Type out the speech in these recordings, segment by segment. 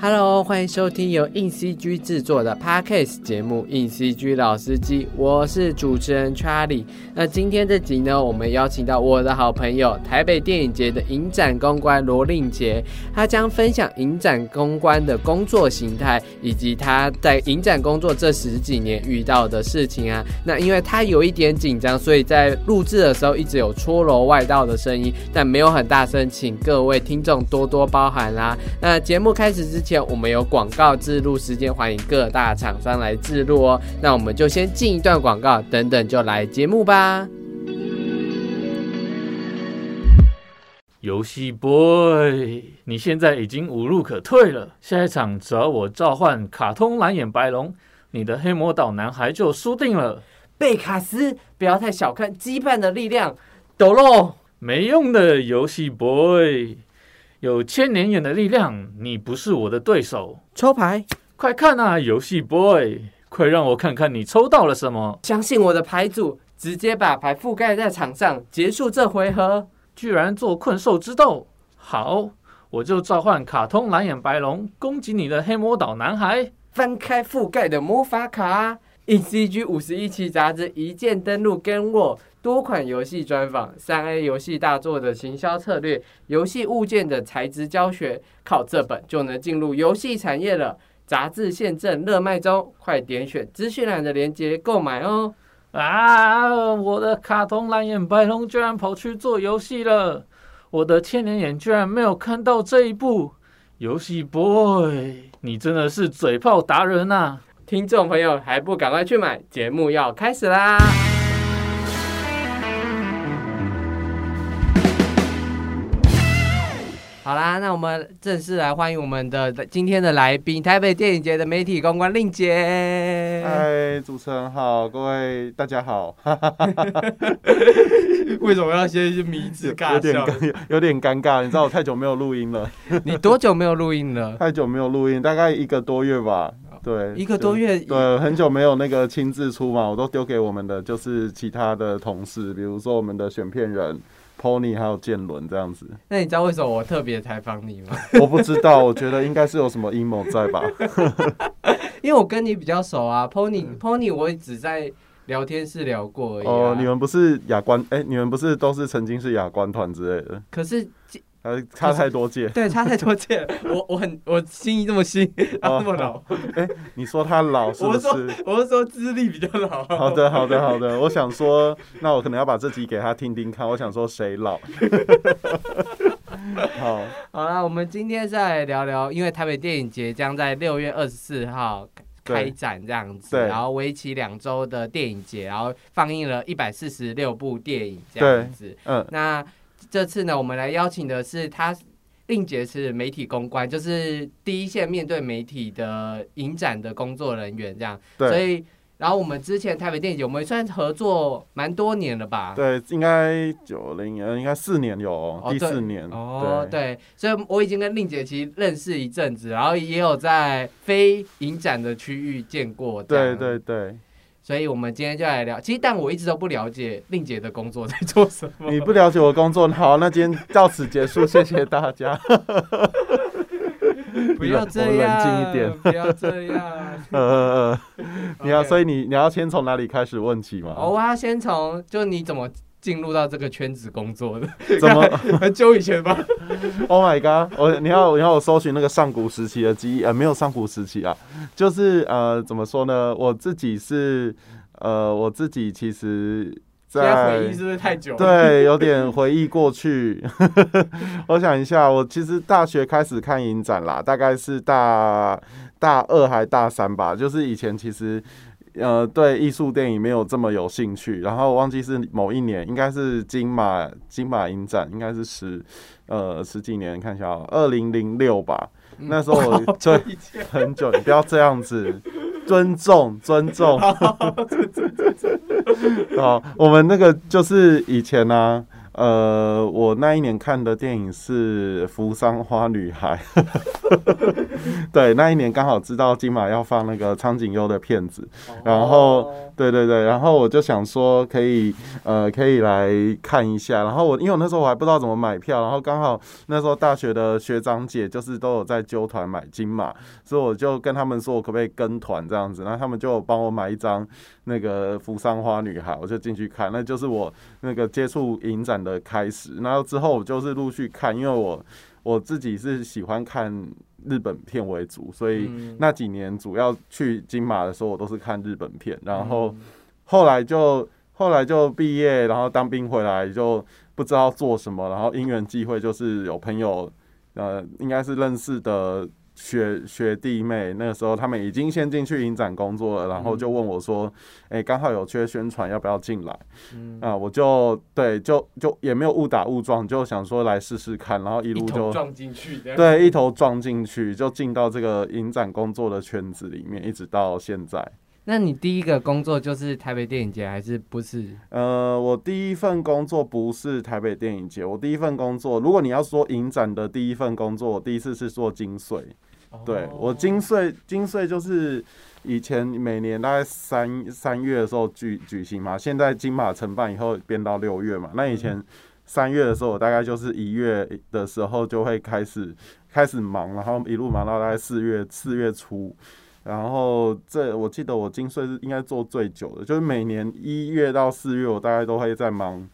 Hello，欢迎收听由硬 CG 制作的 Podcast 节目《硬 CG 老司机》，我是主持人 Charlie。那今天这集呢，我们邀请到我的好朋友台北电影节的影展公关罗令杰，他将分享影展公关的工作形态，以及他在影展工作这十几年遇到的事情啊。那因为他有一点紧张，所以在录制的时候一直有搓揉外道的声音，但没有很大声，请各位听众多多包涵啦。那节目开始之前，我们有广告制录时间，欢迎各大厂商来制录哦。那我们就先进一段广告，等等就来节目吧。游戏 boy，你现在已经无路可退了。下一场只要我召唤卡通蓝眼白龙，你的黑魔岛男孩就输定了。贝卡斯，不要太小看羁绊的力量。抖喽，没用的游戏 boy，有千年眼的力量，你不是我的对手。抽牌，快看啊，游戏 boy，快让我看看你抽到了什么。相信我的牌组，直接把牌覆盖在场上，结束这回合。居然做困兽之斗，好，我就召唤卡通蓝眼白龙攻击你的黑魔岛男孩。翻开覆盖的魔法卡，，E C G 五十一期杂志一键登录，跟我多款游戏专访，三 A 游戏大作的行销策略，游戏物件的材质教学，靠这本就能进入游戏产业了。杂志现正热卖中，快点选资讯栏的链接购买哦。啊！我的卡通蓝眼白龙居然跑去做游戏了，我的千年眼居然没有看到这一步。游戏 boy，你真的是嘴炮达人呐！听众朋友还不赶快去买？节目要开始啦！好啦，那我们正式来欢迎我们的今天的来宾——台北电影节的媒体公关令杰。嗨，主持人好，各位大家好。为什么要先迷之尬有点，有点尴尬。你知道我太久没有录音了。你多久没有录音了？太久没有录音，大概一个多月吧。对，一个多月。对，很久没有那个亲自出嘛，我都丢给我们的就是其他的同事，比如说我们的选片人。Pony 还有剑伦这样子，那你知道为什么我特别采访你吗？我不知道，我觉得应该是有什么阴谋在吧。因为我跟你比较熟啊，Pony Pony 我只在聊天室聊过而已。哦，你们不是亚冠？哎，你们不是都是曾经是亚冠团之类的？可是。呃，差太多届，对，差太多届。我我很我心意这么新，他这么老。哎，你说他老是不是？我是说资历比较老。好的，好的，好的。我想说，那我可能要把这集给他听听看。我想说谁老？好，好了，我们今天再来聊聊，因为台北电影节将在六月二十四号开展这样子，然后为期两周的电影节，然后放映了一百四十六部电影这样子。嗯，那。这次呢，我们来邀请的是他，令杰是媒体公关，就是第一线面对媒体的影展的工作人员，这样。对。所以，然后我们之前台北电影节，我们算合作蛮多年了吧？对，应该九零年，应该四年有，第四年。哦，对。所以我已经跟令杰其实认识一阵子，然后也有在非影展的区域见过。对对对。所以，我们今天就来聊。其实，但我一直都不了解令姐的工作在做什么。你不了解我工作，好，那今天到此结束，谢谢大家。不要这样，冷静一点，不要这样。呃呃呃，你要，所以你你要先从哪里开始问起吗？我要先从，就你怎么进入到这个圈子工作的？怎么 很久以前吧？Oh my god！我你要你要我搜寻那个上古时期的记忆，呃，没有上古时期啊，就是呃，怎么说呢？我自己是呃，我自己其实。在回忆是不是太久？对，有点回忆过去。我想一下，我其实大学开始看影展啦，大概是大大二还大三吧。就是以前其实呃对艺术电影没有这么有兴趣，然后忘记是某一年，应该是金马金马影展，应该是十呃十几年，看一下，二零零六吧。那时候我追很久，你不要这样子，尊重尊重。好，我们那个就是以前呢，呃，我那一年看的电影是《扶桑花女孩 》，对，那一年刚好知道金马要放那个苍井优的片子，然后对对对，然后我就想说可以呃可以来看一下，然后我因为我那时候我还不知道怎么买票，然后刚好那时候大学的学长姐就是都有在揪团买金马，所以我就跟他们说我可不可以跟团这样子，然后他们就帮我买一张那个扶桑花女孩，我就进去看，那就是我那个接触影展的开始，然后之后我就是陆续看，因为我我自己是喜欢看日本片为主，所以嗯。那几年主要去金马的时候，我都是看日本片，然后嗯。后来就后来就毕业，然后当兵回来就不知道做什么，然后因缘际会就是有朋友，呃，应该是认识的学学弟妹，那个时候他们已经先进去影展工作了，然后就问我说，哎、刚好有缺宣传，要不要进来？嗯啊，我就对，就就也没有误打误撞，就想说来试试看，然后一一路就头撞进去。对，一头撞进去，就进到这个影展工作的圈子里面，一直到现在。那你第一个工作就是台北电影节，还是不是？呃，我第一份工作不是台北电影节，我第一份工作，如果你要说影展的第一份工作，我第一次是做金穗。对哦我金穗，金穗就是以前每年大概三三月的时候举举行嘛，现在金马承办以后变到六月嘛。那以前三月的时候，我大概就是一月的时候就会开始开始忙，然后一路忙到大概四月四月初。然后这我记得我金穗是应该做最久的，就是每年一月到四月，我大概都会在忙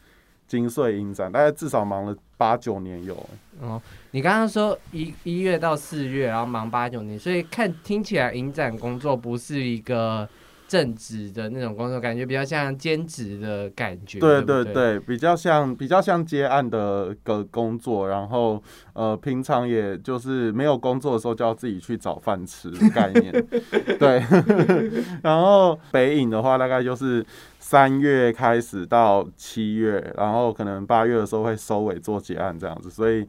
金穗影展，大概至少忙了八九年有。哦，你刚刚说一一月到四月，然后忙八九年，所以看听起来影展工作不是一个正职的那种工作，感觉比较像兼职的感觉。对对不对对，比较像比较像接案的个工作，然后呃，平常也就是没有工作的时候就要自己去找饭吃的概念。对，然后北影的话，大概就是三月开始到七月，然后可能八月的时候会收尾做结案这样子，所以。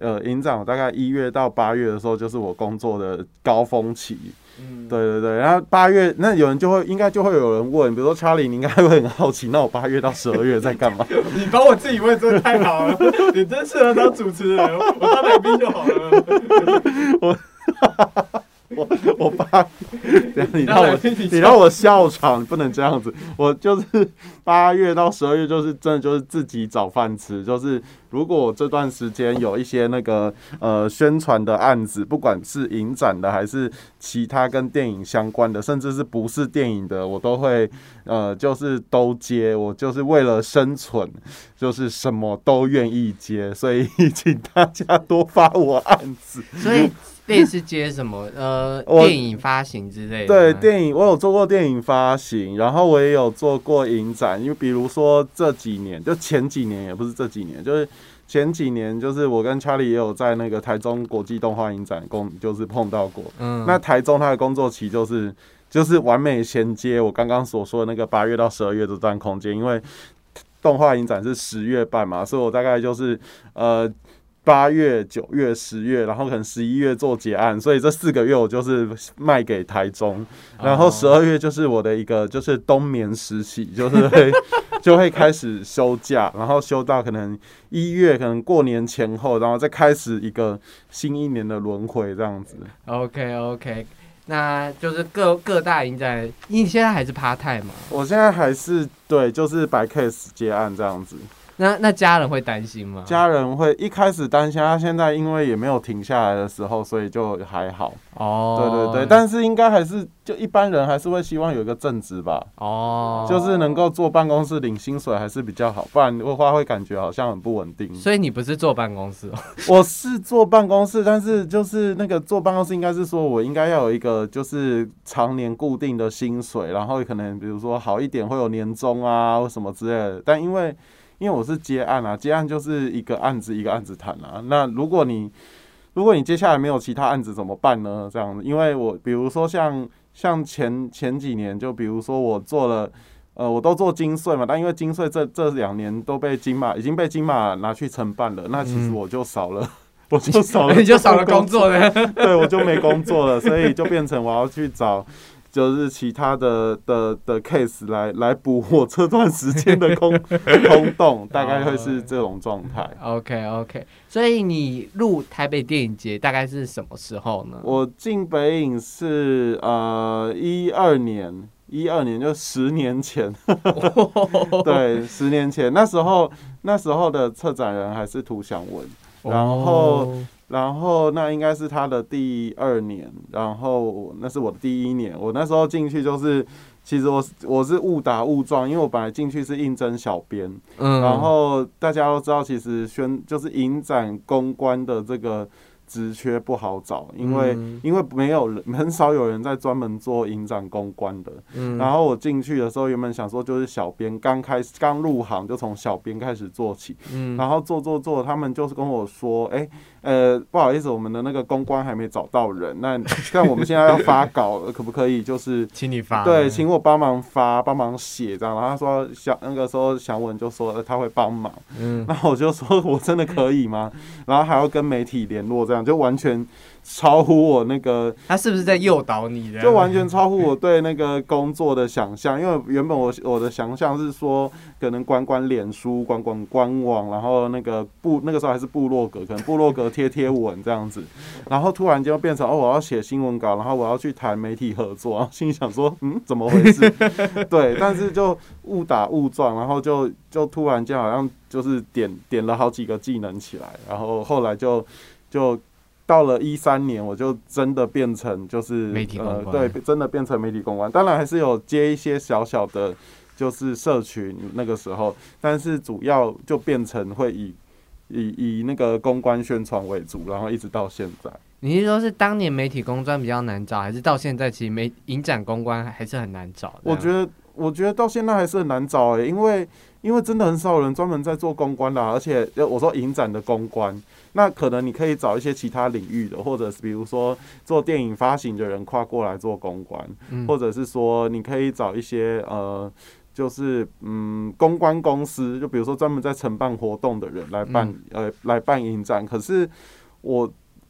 呃，营长大概一月到八月的时候，就是我工作的高峰期。嗯，对对对，然后八月那有人就会应该就会有人问，比如说查理，你应该会很好奇，那我八月到十二月在干嘛？你把我自己问，真的太好了，你真适合当主持人，我当来宾就好了。我 我八，等一下你让我你让我笑场，不能这样子。我就是八月到十二月，就是真的就是自己找饭吃。就是如果我这段时间有一些那个呃宣传的案子，不管是影展的还是其他跟电影相关的，甚至是不是电影的，我都会呃就是都接。我就是为了生存，就是什么都愿意接。所以 请大家多发我案子。所以 类似接什么呃电影发行之类的，对电影，我有做过电影发行，然后我也有做过影展。因为比如说这几年，就前几年也不是这几年，就是前几年，就是我跟 Charlie 也有在那个台中国际动画影展工，就是碰到过。嗯，那台中他的工作期就是就是完美衔接我刚刚所说的那个八月到十二月这段空间，因为动画影展是十月半嘛，所以我大概就是呃。八月、九月、十月，然后可能十一月做结案，所以这四个月我就是卖给台中，然后十哦二月就是我的一个就是冬眠时期，就是会就会开始休假，然后休到可能一月，可能过年前后，然后再开始一个新一年的轮回这样子。OK OK，那就是各各大影展，你现在还是 part time 吗？我现在还是对，就是白 case 结案这样子。那那家人会担心吗？家人会一开始担心，他现在因为也没有停下来的时候，所以就还好。哦，对对对，但是应该还是就一般人还是会希望有一个正职吧，哦，就是能够坐办公室领薪水还是比较好，不然的话会感觉好像很不稳定。所以你不是坐办公室哦？我是坐办公室，但是就是那个坐办公室，应该是说我应该要有一个就是常年固定的薪水，然后可能比如说好一点会有年终啊或什么之类的。但因为因为我是接案啊，接案就是一个案子一个案子谈啊。那如果你如果你接下来没有其他案子怎么办呢？这样子，因为我比如说像像前前几年，就比如说我做了。呃，我都做金穗嘛，但因为金穗这这两年都被金马已经被金马拿去承办了，那其实嗯我就少了，我就少了，你就少了工作了。对我就没工作了，所以就变成我要去找就是其他的的的 case 来来补我这段时间的空空洞，大概会是这种状态。OK OK，所以你入台北电影节大概是什么时候呢？我进北影是呃一二年，一二年就十年前，对，十年前。那时候那时候的策展人还是涂祥文，然后哦然后那应该是他的第二年，然后那是我的第一年。我那时候进去就是，其实我是我是误打误撞，因为我本来进去是应征小编，嗯然后大家都知道，其实宣就是影展公关的这个职缺不好找，因为、嗯因为没有人很少有人在专门做影展公关的。嗯然后我进去的时候，原本想说就是小编，刚开始刚入行就从小编开始做起，嗯然后做做做，他们就是跟我说，哎、呃，不好意思，我们的那个公关还没找到人，那 但我们现在要发稿，可不可以就是 请你发对，请我帮忙发，帮忙写这样。然后他说想那个时候祥文就说、呃他会帮忙，嗯然后我就说我真的可以吗？然后还要跟媒体联络，这样就完全超乎我那个，他是不是在诱导你的？就完全超乎我对那个工作的想象。因为原本我我的想象是说，可能管管脸书、管管官网，然后那个部那个时候还是部落格，可能部落格贴贴文这样子。然后突然间变成哦，我要写新闻稿，然后我要去谈媒体合作，然后心里想说，嗯，怎么回事？对，但是就误打误撞，然后就就突然间好像就是点点了好几个技能起来，然后后来就就。到了一三年，我就真的变成就是媒体公呃，关对，真的变成媒体公关。当然还是有接一些小小的，就是社群那个时候，但是主要就变成会以以以那个公关宣传为主，然后一直到现在。你是说是当年媒体公关比较难找，还是到现在其实媒影展公关还是很难找？我觉得，我觉得到现在还是很难找诶、因为因为真的很少人专门在做公关啦，而且呃我说影展的公关，那可能你可以找一些其他领域的，或者是比如说做电影发行的人跨过来做公关，嗯或者是说你可以找一些呃。就是嗯，公关公司，就比如说专门在承办活动的人来办、呃来办影展。可是我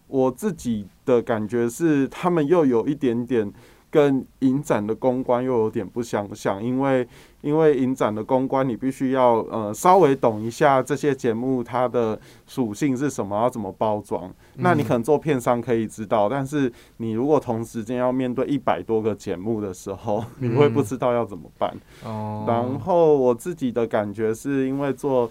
我自己的感觉是，他们又有一点点跟影展的公关又有点不相像，因为因为影展的公关你必须要呃稍微懂一下这些节目它的属性是什么，要怎么包装。那你可能做片商可以知道，但是你如果同时间要面对一百多个节目的时候，你会不知道要怎么办。哦，然后我自己的感觉是因为做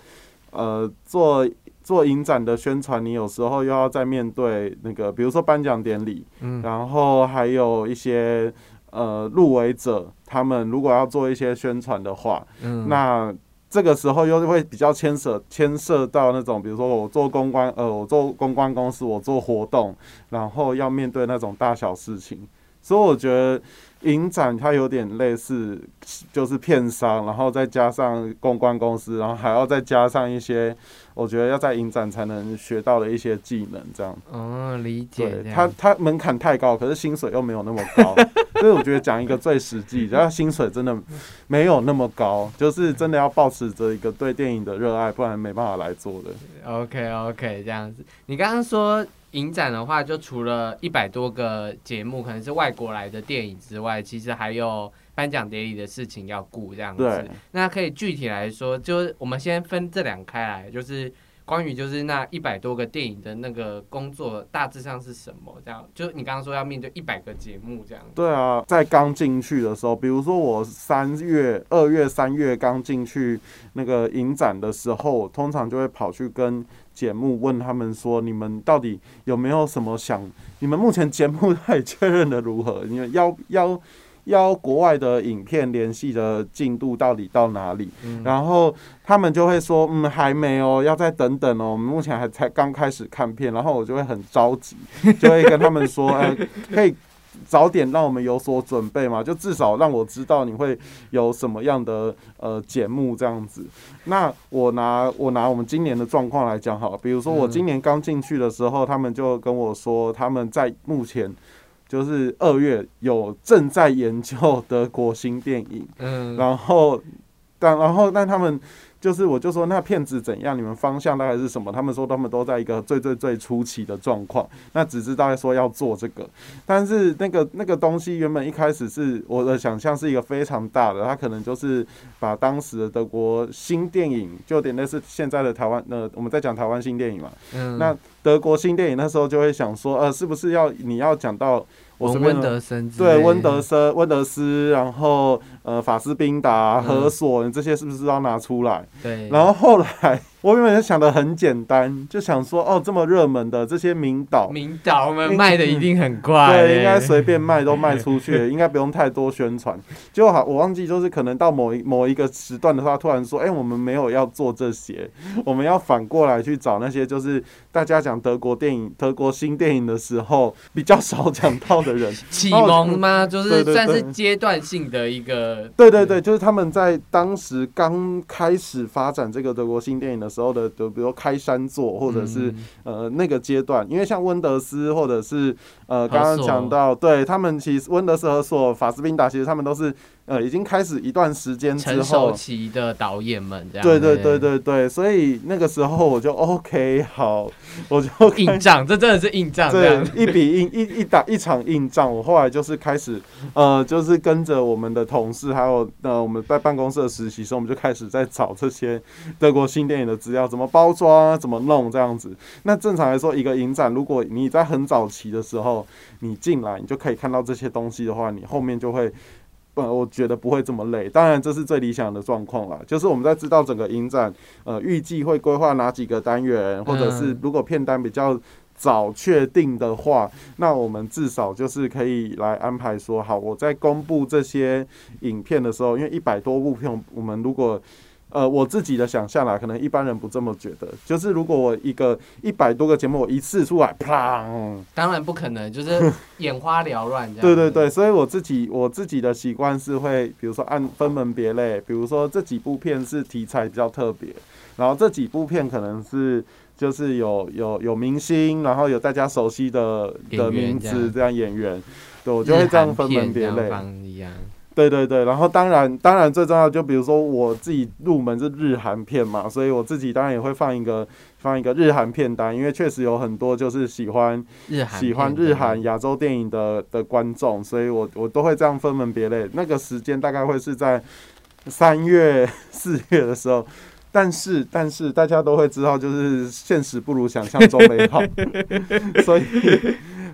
呃做做影展的宣传，你有时候又要在面对那个，比如说颁奖典礼，嗯。然后还有一些呃入围者，他们如果要做一些宣传的话，嗯。那这个时候又会比较牵涉牵涉到那种，比如说我做公关，呃，我做公关公司，我做活动，然后要面对那种大小事情，所以我觉得影展它有点类似，就是片商，然后再加上公关公司，然后还要再加上一些，我觉得要在影展才能学到的一些技能，这样。哦，理解对。它，它门槛太高，可是薪水又没有那么高，所以我觉得讲一个最实际，然后薪水真的没有那么高，就是真的要保持着一个对电影的热爱，不然没办法来做的。OK OK，这样子。你刚刚说影展的话，就除了一百多个节目，可能是外国来的电影之外，其实还有颁奖典礼的事情要顾，这样子。那可以具体来说，就是我们先分这两开来，就是关于就是那一百多个电影的那个工作大致上是什么？这样，就你刚刚说要面对一百个节目这样。对啊，在刚进去的时候，比如说我三月、二月、三月刚进去那个影展的时候，通常就会跑去跟节目问他们说：你们到底有没有什么想？你们目前节目 到底确认的如何？你们要要邀国外的影片联系的进度到底到哪里？嗯然后他们就会说，嗯，还没哦，要再等等哦，我们目前还才刚开始看片，然后我 就会很着急，就会跟他们说，哎、可以早点让我们有所准备嘛，就至少让我知道你会有什么样的呃节目这样子。那我拿我拿我们今年的状况来讲好了，比如说我嗯今年刚进去的时候，他们就跟我说，他们在目前。就是二月有正在研究德国新电影，嗯，然后但然后但他们就是我就说那骗子怎样？你们方向大概是什么？他们说他们都在一个最最最初期的状况，那只知道说要做这个，但是那个那个东西原本一开始是我的想象是一个非常大的，它可能就是把当时的德国新电影，就有点类似现在的台湾，呃，我们在讲台湾新电影嘛，嗯，那德国新电影那时候就会想说，呃，是不是要你要讲到我随便温德森之对温德森、温德斯，然后呃法斯宾达、嗯。何索这些是不是都要拿出来？对，然后后来我原本就想的很简单，就想说哦，这么热门的这些名导，名导们卖的一定很快欸，对，应该随便卖都卖出去，应该不用太多宣传。结果好，我忘记就是可能到某一某一个时段的话，突然说，哎、我们没有要做这些，我们要反过来去找那些就是大家讲德国电影、德国新电影的时候比较少讲到的人。启蒙吗？就是算是阶段性的一个，对对对，就是他们在当时刚开始发展这个德国新电影的时候的，就比如开山作，或者是、嗯。呃那个阶段，因为像温德斯或者是呃刚刚讲到，对他们其实温德斯和索法斯宾达，其实他们都是呃已经开始一段时间之后。期的导演们这样，对对对，对对，所以那个时候我就 OK 好，我就硬仗，这真的是硬仗这对样，一笔硬一一打一场硬仗，我后来就是开始呃，就是跟着我们的同事，还有呃我们在办公室的实习生，我们就开始在找这些德国新电影的资料，怎么包装啊，怎么弄这样子。那正常来说，一个影展，如果你在很早期的时候你进来，你就可以看到这些东西的话，你后面就会。呃，我觉得不会这么累。当然，这是最理想的状况啦。就是我们在知道整个影展，呃，预计会规划哪几个单元，或者是嗯如果片单比较早确定的话，那我们至少就是可以来安排说，好，我在公布这些影片的时候，因为一百多部片，我们如果呃我自己的想象啦，可能一般人不这么觉得，就是如果我一个一百多个节目，我一次出来，砰，当然不可能，就是 眼花缭乱这样，对对，对，所以我自己我自己的习惯是会，比如说按分门别类，比如说这几部片是题材比较特别，然后这几部片可能是就是有有有明星，然后有大家熟悉的的名字这样。演员，对我就会这样分门别类。对对对，然后当然当然最重要，就比如说我自己入门是日韩片嘛，所以我自己当然也会放一个放一个日韩片单，因为确实有很多就是喜欢日韩喜欢日韩亚洲电影的的观众，所以我我都会这样分门别类。那个时间大概会是在三月、四月的时候。但是，但是大家都会知道，就是现实不如想象中美好，所以，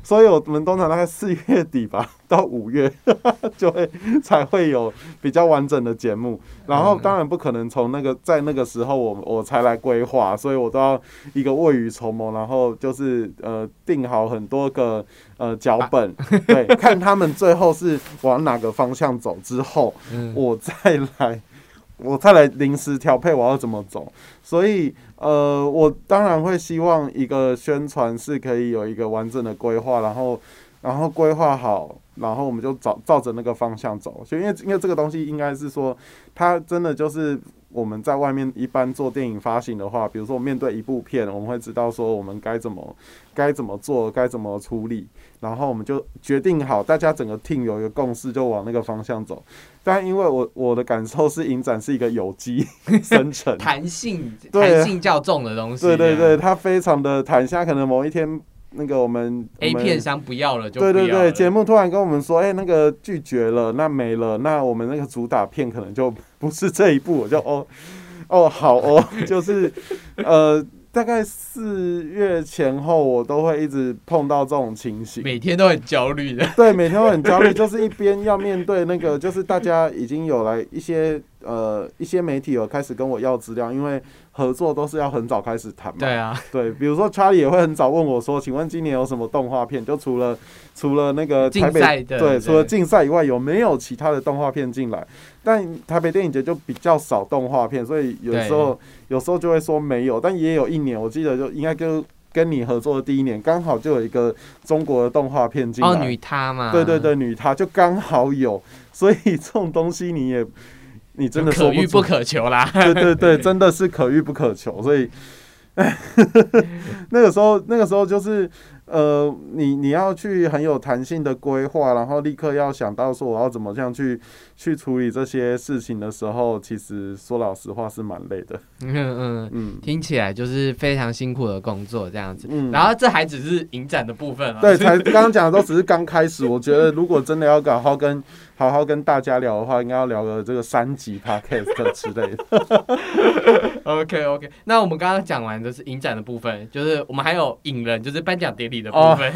所以我们通常大概四月底吧，到五月 就会才会有比较完整的节目。然后，当然不可能从那个在那个时候我我才来规划，所以我都要一个未雨绸缪，然后就是呃定好很多个呃脚本，对，看他们最后是往哪个方向走之后，嗯我再来，我再来临时调配我要怎么走。所以呃，我当然会希望一个宣传是可以有一个完整的规划，然后然后规划好，然后我们就照照着那个方向走。所以因为因为这个东西应该是说，它真的就是。我们在外面一般做电影发行的话，比如说我面对一部片，我们会知道说我们该怎么该怎么做，该怎么处理，然后我们就决定好，大家整个 team 有一个共识，就往那个方向走。但因为我我的感受是，影展是一个有机 生成，弹性弹性较重的东西，对对对，，它非常的弹性，可能某一天那个我们 A 片商不要了就对对对，节目突然跟我们说，哎、那个拒绝了，那没了，那我们那个主打片可能就不是这一部，我就哦哦好哦，就是呃，大概四月前后，我都会一直碰到这种情形。每天都很焦虑的，对，每天都很焦虑，就是一边要面对那个，就是大家已经有来一些呃一些媒体有开始跟我要资料，因为合作都是要很早开始谈嘛。对啊，对，比如说 Charlie 也会很早问我说：“请问今年有什么动画片？就除了除了那个台北的对，除了竞赛以外，有没有其他的动画片进来？但台北电影节就比较少动画片，所以有时候有时候就会说没有，但也有一年，我记得就应该跟跟你合作的第一年，刚好就有一个中国的动画片进来。哦，女他嘛，对对对，女她就刚好有，所以这种东西你也你真的可遇不可求啦，对 对对，真的是可遇不可求，所以，哎，那个时候那个时候就是呃，你你要去很有弹性的规划，然后立刻要想到说我要怎么这样去去处理这些事情的时候，其实说老实话是蛮累的。嗯 嗯，嗯听起来就是非常辛苦的工作这样子。嗯，然后这还只是影展的部分啊。对，才刚刚讲的都只是刚开始。我觉得如果真的要搞好跟好好跟大家聊的话，应该要聊个这个三级 podcast 之类的。OK OK，那我们刚刚讲完的是影展的部分，就是我们还有影人，就是颁奖典礼的部哦分。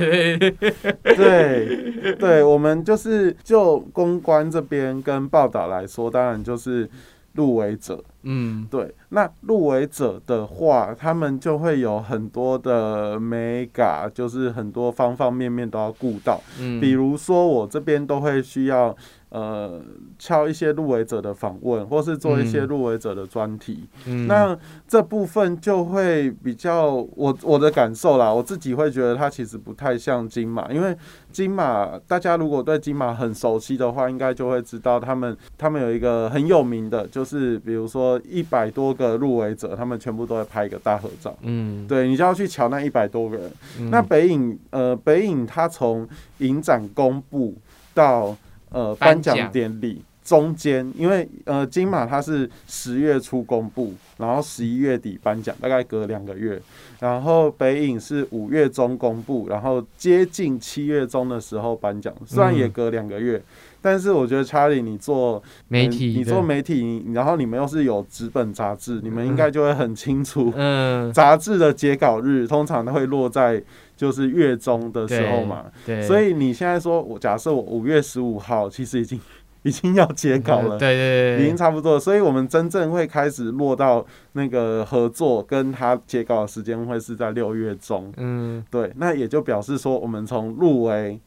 对，对，我们就是就公关这边跟报道来说，当然就是入围者。嗯对，那入围者的话，他们就会有很多的 mega，就是很多方方面面都要顾到。嗯，比如说，我这边都会需要呃敲一些入围者的访问，或是做一些嗯入围者的专题。嗯那这部分就会比较我我的感受啦，我自己会觉得它其实不太像金马，因为金马大家如果对金马很熟悉的话，应该就会知道他们他们有一个很有名的，就是比如说一百多个入围者，他们全部都会拍一个大合照。嗯，对你就要去瞧那一百多个人。嗯那北影呃北影它从影展公布到呃颁颁奖奖典礼中间，因为呃金马它是十月初公布，然后十一月底颁奖，大概隔两个月。然后北影是五月中公布，然后接近七月中的时候颁奖，虽然也嗯隔两个月。但是我觉得查理，你做媒体你做媒体，然后你们又是有纸本杂志，你们应该就会很清楚，嗯，杂志的截稿日通常都会落在就是月中的时候嘛，对，所以你现在说我假设我五月十五号，其实已经已经要截稿了。嗯对对对，已经差不多了，所以我们真正会开始落到那个合作跟他截稿的时间会是在六月中，嗯。对，那也就表示说我们从入围，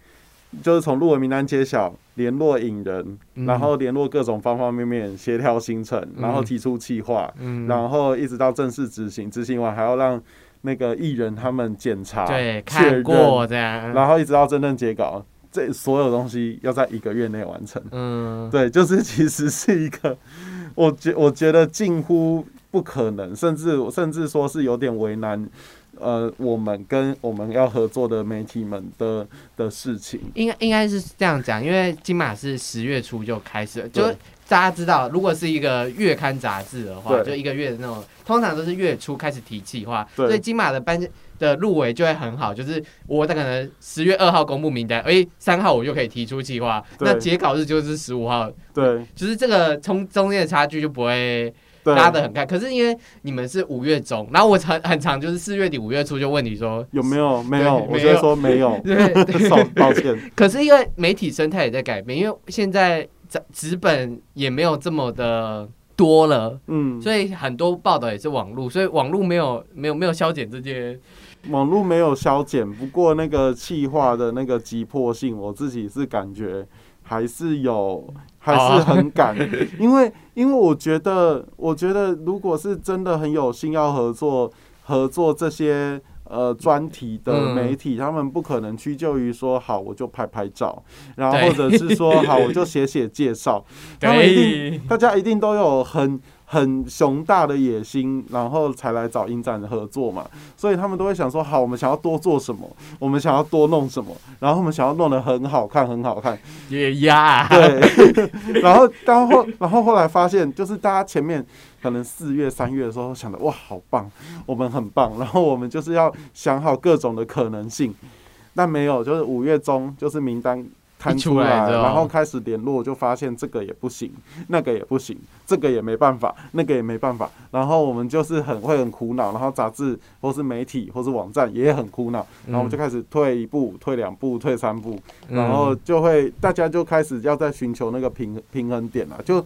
就是从入围名单揭晓，联络引人，嗯然后联络各种方方面面，协调行程，然后提出计划，嗯，然后一直到正式执行，执行完还要让那个艺人他们检查，对看过这样，然后一直到真正截稿，这所有东西要在一个月内完成。嗯，对，就是其实是一个，我觉我觉得近乎不可能，甚至甚至说是有点为难，呃，我们跟我们要合作的媒体们的的事情。应该应该是这样讲，因为金马是十月初就开始了，就对大家知道，如果是一个月刊杂志的话，就一个月的那种，通常都是月初开始提计划，对。所以金马的颁的入围就会很好，就是我可能十月二号公布名单，诶，三号我就可以提出计划，那截稿日就是十五号，对。就是这个从中间的差距就不会，拉的很开。可是因为你们是五月中，然后我很很长，就是四月底五月初就问你说有没有？没有，我就会说没有。抱歉，可是因为媒体生态也在改变，因为现在纸纸本也没有这么的多了，嗯，所以很多报道也是网络，所以网络没有没有没有消减这些，网络没有消减，不过那个气化的那个急迫性，我自己是感觉还是有，还是很赶，因为因为我觉得，我觉得如果是真的很有心要合作，合作这些。呃，专题的嗯。媒体，他们不可能屈就于说好我就拍拍照，然后或者是说好我就写写介绍，他们一定对，大家一定都有很很雄大的野心，然后才来找影展的合作嘛，所以他们都会想说，好，我们想要多做什么，我们想要多弄什么，然后我们想要弄得很好看，很好看，也呀，对，然后然后然后后来发现，就是大家前面可能四月、三月的时候想的，哇，好棒，我们很棒，然后我们就是要想好各种的可能性，但没有，就是五月中就是名单。摊出来，然后开始联络，就发现这个也不行，那个也不行，这个也没办法，那个也没办法。然后我们就是很会很苦恼，然后杂志或是媒体或是网站也很苦恼，然后我们就开始退一步、退两步、退三步，然后嗯就会大家就开始要在寻求那个平平衡点了。就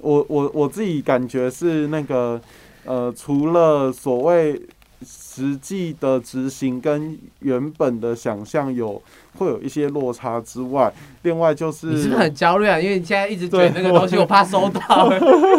我我我自己感觉是那个呃，除了所谓实际的执行跟原本的想象有会有一些落差之外，另外就是你是不是很焦虑啊？因为你现在一直卷那个东西，我怕收到，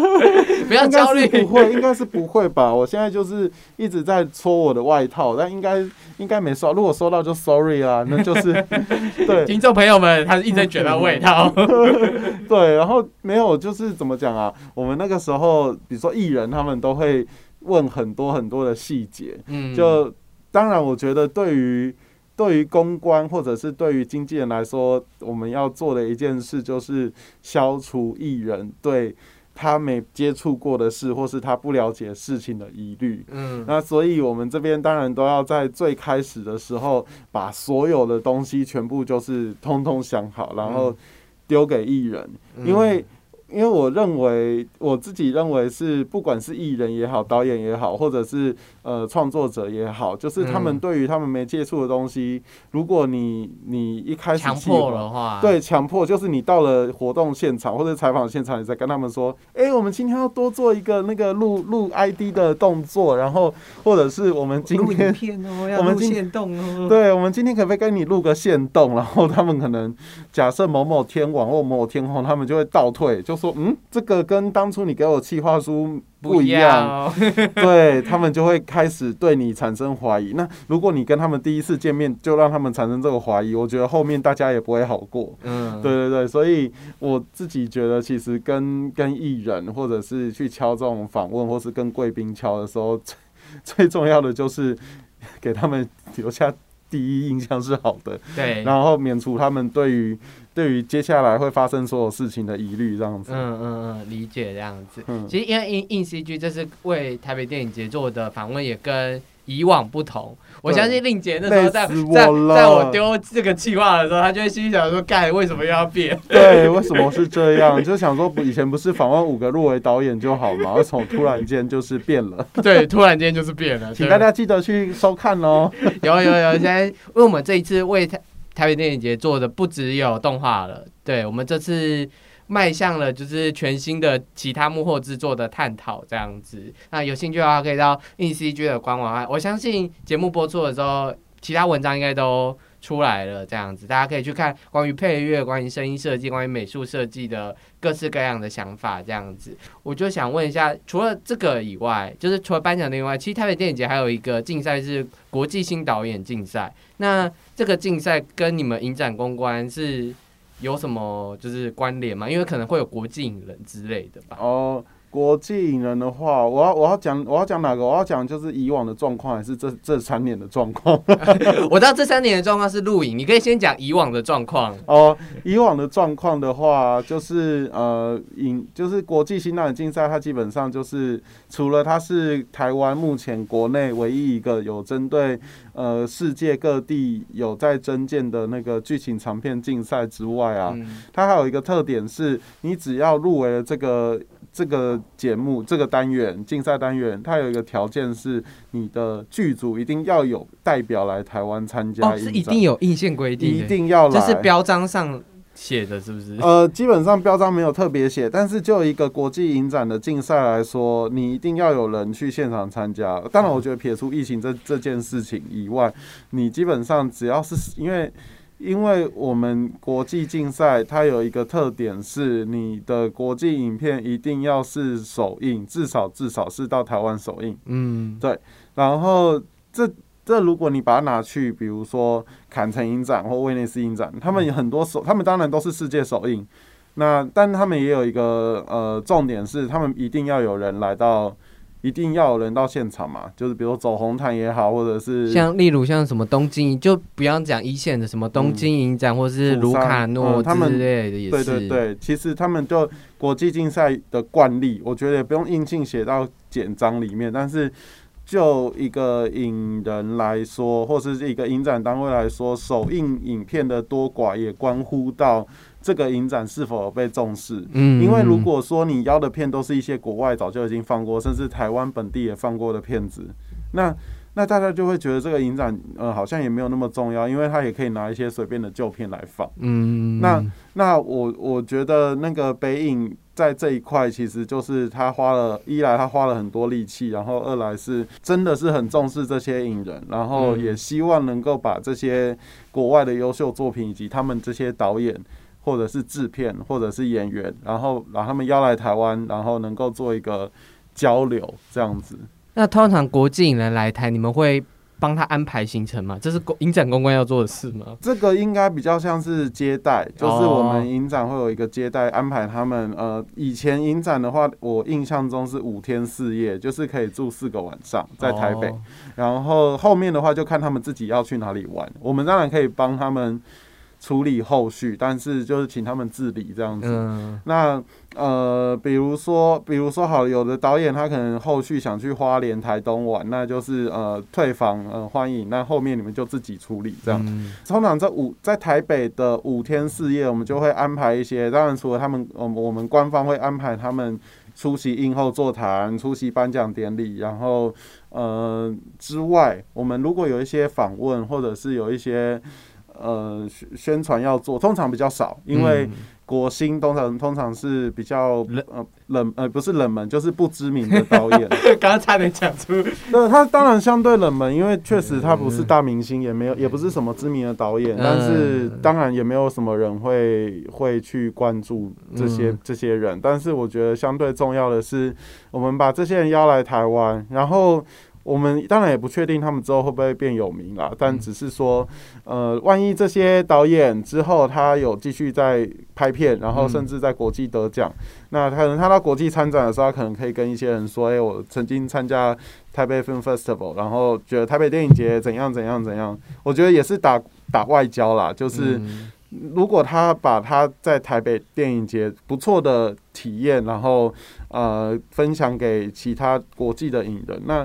不要焦虑。不会，应该是不会吧？我现在就是一直在搓我的外套，但应该应该没收。如果收到就 sorry 啦，那就是 对听众朋友们，他是一直在卷到外套，对。然后没有，就是怎么讲啊？我们那个时候，比如说艺人，他们都会问很多很多的细节。嗯，就当然，我觉得对于对于公关或者是对于经纪人来说，我们要做的一件事就是消除艺人对他没接触过的事或是他不了解事情的疑虑。嗯，那所以我们这边当然都要在最开始的时候把所有的东西全部就是通通想好，然后丢给艺人，因为。因为我认为，我自己认为是，不管是艺人也好，导演也好，或者是呃创作者也好，就是他们对于他们没接触的东西，如果你你一开始强迫的话，对，强迫就是你到了活动现场或者采访现场，你再跟他们说，哎，我们今天要多做一个那个录录 ID 的动作，然后或者是我们今天我们现动哦，对，我们今天可不可以跟你录个现动？然后他们可能假设某某天网或某某天后，他们就会倒退，就。说嗯，这个跟当初你给我企划书不一样，对他们就会开始对你产生怀疑。那如果你跟他们第一次见面就让他们产生这个怀疑，我觉得后面大家也不会好过。嗯，对对对，所以我自己觉得，其实跟跟艺人或者是去敲这种访问，或是跟贵宾敲的时候，最最重要的就是给他们留下第一印象是好的，对，然后免除他们对于。对于接下来会发生所有事情的疑虑，这样子。嗯嗯嗯，理解这样子。嗯，其实因为硬硬 CG 这是为台北电影节做的访问，也跟以往不同。我相信令杰那时候在在在我丢这个计划的时候，他就会心想说：“盖为什么又要变？”对，为什么是这样？就想说，以前不是访问五个入围导演就好吗？为什么突然间就是变了？对，突然间就是变了。请大家记得去收看哦。有有有，现在因为我们这一次为台。北电影节做的不只有动画了，对我们这次迈向了就是全新的其他幕后制作的探讨这样子。那有兴趣的话，可以到 E C G 的官网，我相信节目播出的时候，其他文章应该都出来了这样子，大家可以去看关于配乐、关于声音设计、关于美术设计的各式各样的想法这样子。我就想问一下，除了这个以外，就是除了颁奖以外，其实台北电影节还有一个竞赛是国际新导演竞赛，那。这个竞赛跟你们影展公关是有什么就是关联吗？因为可能会有国际影人之类的吧。哦。国际影人的话，我要我要讲我要讲哪个？我要讲就是以往的状况，还是这这三年的状况？我知道这三年的状况是录影，你可以先讲以往的状况哦。以往的状况的话，就是呃影就是国际新导演竞赛，它基本上就是除了它是台湾目前国内唯一一个有针对呃世界各地有在征建的那个剧情长片竞赛之外啊，它还有一个特点是，你只要入围了这个。这个节目这个单元竞赛单元，它有一个条件是，你的剧组一定要有代表来台湾参加。哦，是一定有硬性规定，一定要来，这是标章上写的，是不是？呃，基本上标章没有特别写，但是就一个国际影展的竞赛来说，你一定要有人去现场参加。当然，我觉得撇除疫情这这件事情以外，你基本上只要是因为。因为我们国际竞赛，它有一个特点是，你的国际影片一定要是首映，至少至少是到台湾首映。嗯，对。然后这这，如果你把它拿去，比如说坎城影展或威尼斯影展，他们很多首，他们当然都是世界首映。那但他们也有一个呃重点是，他们一定要有人来到。一定要有人到现场嘛？就是比如走红毯也好，或者是像例如像什么东京，就不要讲一线的什么东京影展，或是卢卡诺之类的也是。对对对，其实他们就国际竞赛的惯例，我觉得也不用硬性写到简章里面。但是就一个影人来说，或是一个影展单位来说，首映影片的多寡也关乎到。这个影展是否被重视？嗯，因为如果说你邀的片都是一些国外早就已经放过，甚至台湾本地也放过的片子，那那大家就会觉得这个影展呃好像也没有那么重要，因为他也可以拿一些随便的旧片来放。嗯，那那我我觉得那个北影在这一块其实就是他花了一来他花了很多力气，然后二来是真的是很重视这些影人，然后也希望能够把这些国外的优秀作品以及他们这些导演。或者是制片，或者是演员，然后把他们邀来台湾，然后能够做一个交流这样子。那通常国际影人来台，你们会帮他安排行程吗？这是公影展公关要做的事吗？这个应该比较像是接待，就是我哦们影展会有一个接待安排他们。呃，以前影展的话，我印象中是五天四夜，就是可以住四个晚上在台北。哦然后后面的话就看他们自己要去哪里玩，我们当然可以帮他们处理后续，但是就是请他们自理这样子。嗯那呃，比如说，比如说好，有的导演他可能后续想去花莲、台东玩，那就是呃退房呃欢迎，那后面你们就自己处理这样。嗯通常这五在台北的五天四夜，我们就会安排一些，当然除了他们，我们我们官方会安排他们出席映后座谈、出席颁奖典礼，然后呃之外，我们如果有一些访问或者是有一些呃宣宣传要做，通常比较少，因为嗯国星通常通常是比较冷呃冷呃不是冷门，就是不知名的导演。刚刚差点讲出，那，他当然相对冷门，因为确实他不是大明星，也没有，也不是什么知名的导演，嗯但是当然也没有什么人会会去关注这些、嗯这些人。但是我觉得相对重要的是，我们把这些人邀来台湾，然后。我们当然也不确定他们之后会不会变有名啦，但只是说，呃，万一这些导演之后他有继续在拍片，然后甚至在国际得奖，那可能他到国际参展的时候，他可能可以跟一些人说：“哎、我曾经参加台北 Film Festival，然后觉得台北电影节怎样怎样怎样。”我觉得也是打打外交啦，就是嗯。如果他把他在台北电影节不错的体验，然后呃分享给其他国际的影人，那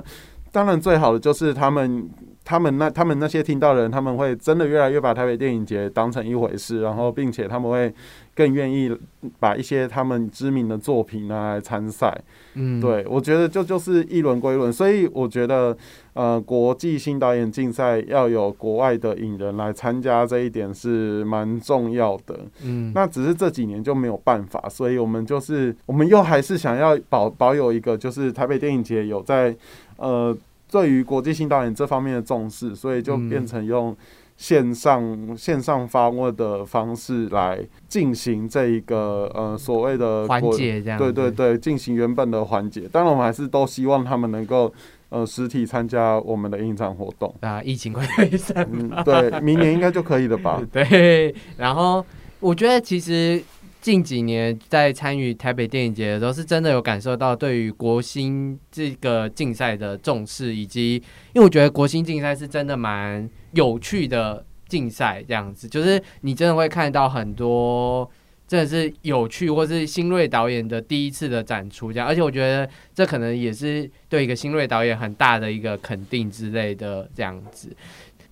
当然最好的就是他们。他们那他们那些听到的人，他们会真的越来越把台北电影节当成一回事，然后并且他们会更愿意把一些他们知名的作品拿来参赛。嗯，对，我觉得就就是一轮归一轮，所以我觉得呃，国际新导演竞赛要有国外的影人来参加，这一点是蛮重要的。嗯，那只是这几年就没有办法，所以我们就是我们又还是想要保保有一个，就是台北电影节有在呃对于国际性导演这方面的重视，所以就嗯变成用线上线上发问的方式来进行这一个呃所谓的缓国解这样，对对，对，进行原本的环节。当然，我们还是都希望他们能够呃实体参加我们的影展活动。啊，疫情快退散嗯，对，明年应该就可以了吧？对，然后我觉得其实近几年在参与台北电影节的时候，是真的有感受到对于国新这个竞赛的重视，以及因为我觉得国新竞赛是真的蛮有趣的竞赛，这样子，就是你真的会看到很多。真的是有趣，或是新锐导演的第一次的展出，这样，而且我觉得这可能也是对一个新锐导演很大的一个肯定之类的，这样子。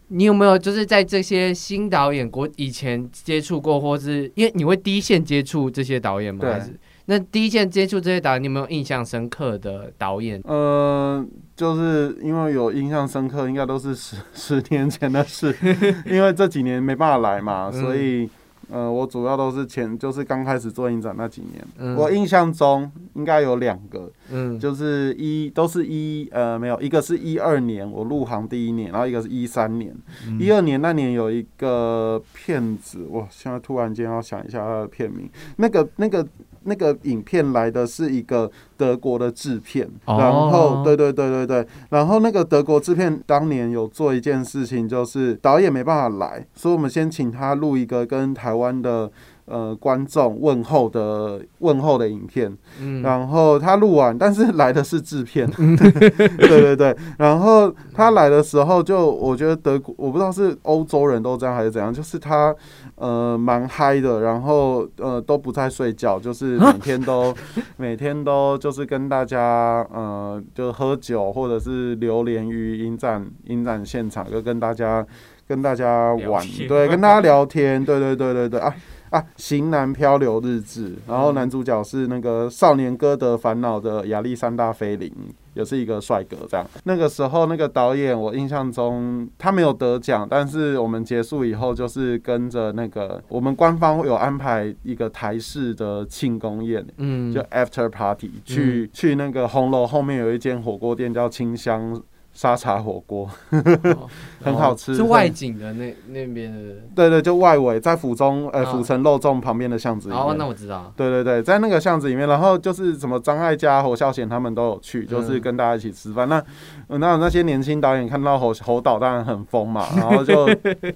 你有没有就是在这些新导演国以前接触过，或是因为你会第一线接触这些导演吗？对还是那第一线接触这些导演，你有没有印象深刻的导演？呃，就是因为有印象深刻，应该都是十十年前的事，因为这几年没办法来嘛，嗯所以呃，我主要都是前就是刚开始做影展那几年。嗯我印象中应该有两个，嗯就是一都是一呃没有，一个是一二年我入行第一年，然后一个是一三年。嗯一二年那年有一个骗子，我，现在突然间要想一下他的片名。那个那个那个影片来的是一个德国的制片，哦然后对对对对对，然后那个德国制片当年有做一件事情，就是导演没办法来，所以我们先请他录一个跟台湾的。呃，观众问候的问候的影片，嗯。然后他录完，但是来的是制片，对对对。然后他来的时候，就我觉得德国，我不知道是欧洲人都这样还是怎样，就是他呃蛮嗨的，然后呃都不在睡觉，就是每天都每天都就是跟大家呃就喝酒或者是流连于影展影展现场，就跟大家跟大家玩对，跟大家聊天，对对对对对。啊。啊，《型男漂流日志》，然后男主角是那个《少年歌德烦恼》的亚历山大菲林，也是一个帅哥。这样，那个时候那个导演，我印象中他没有得奖，但是我们结束以后，就是跟着那个我们官方有安排一个台式的庆功宴，嗯就 after party 去、去那个红楼后面有一间火锅店叫清香沙茶火锅，哦很好吃是外景的那那边的。对对，就外围在府中呃哦府城肉粽旁边的巷子里面。哦，那我知道。对对对，在那个巷子里面，然后就是什么张艾嘉、侯孝贤他们都有去，就是嗯跟大家一起吃饭。那那那些年轻导演看到侯侯导当然很疯嘛，然后就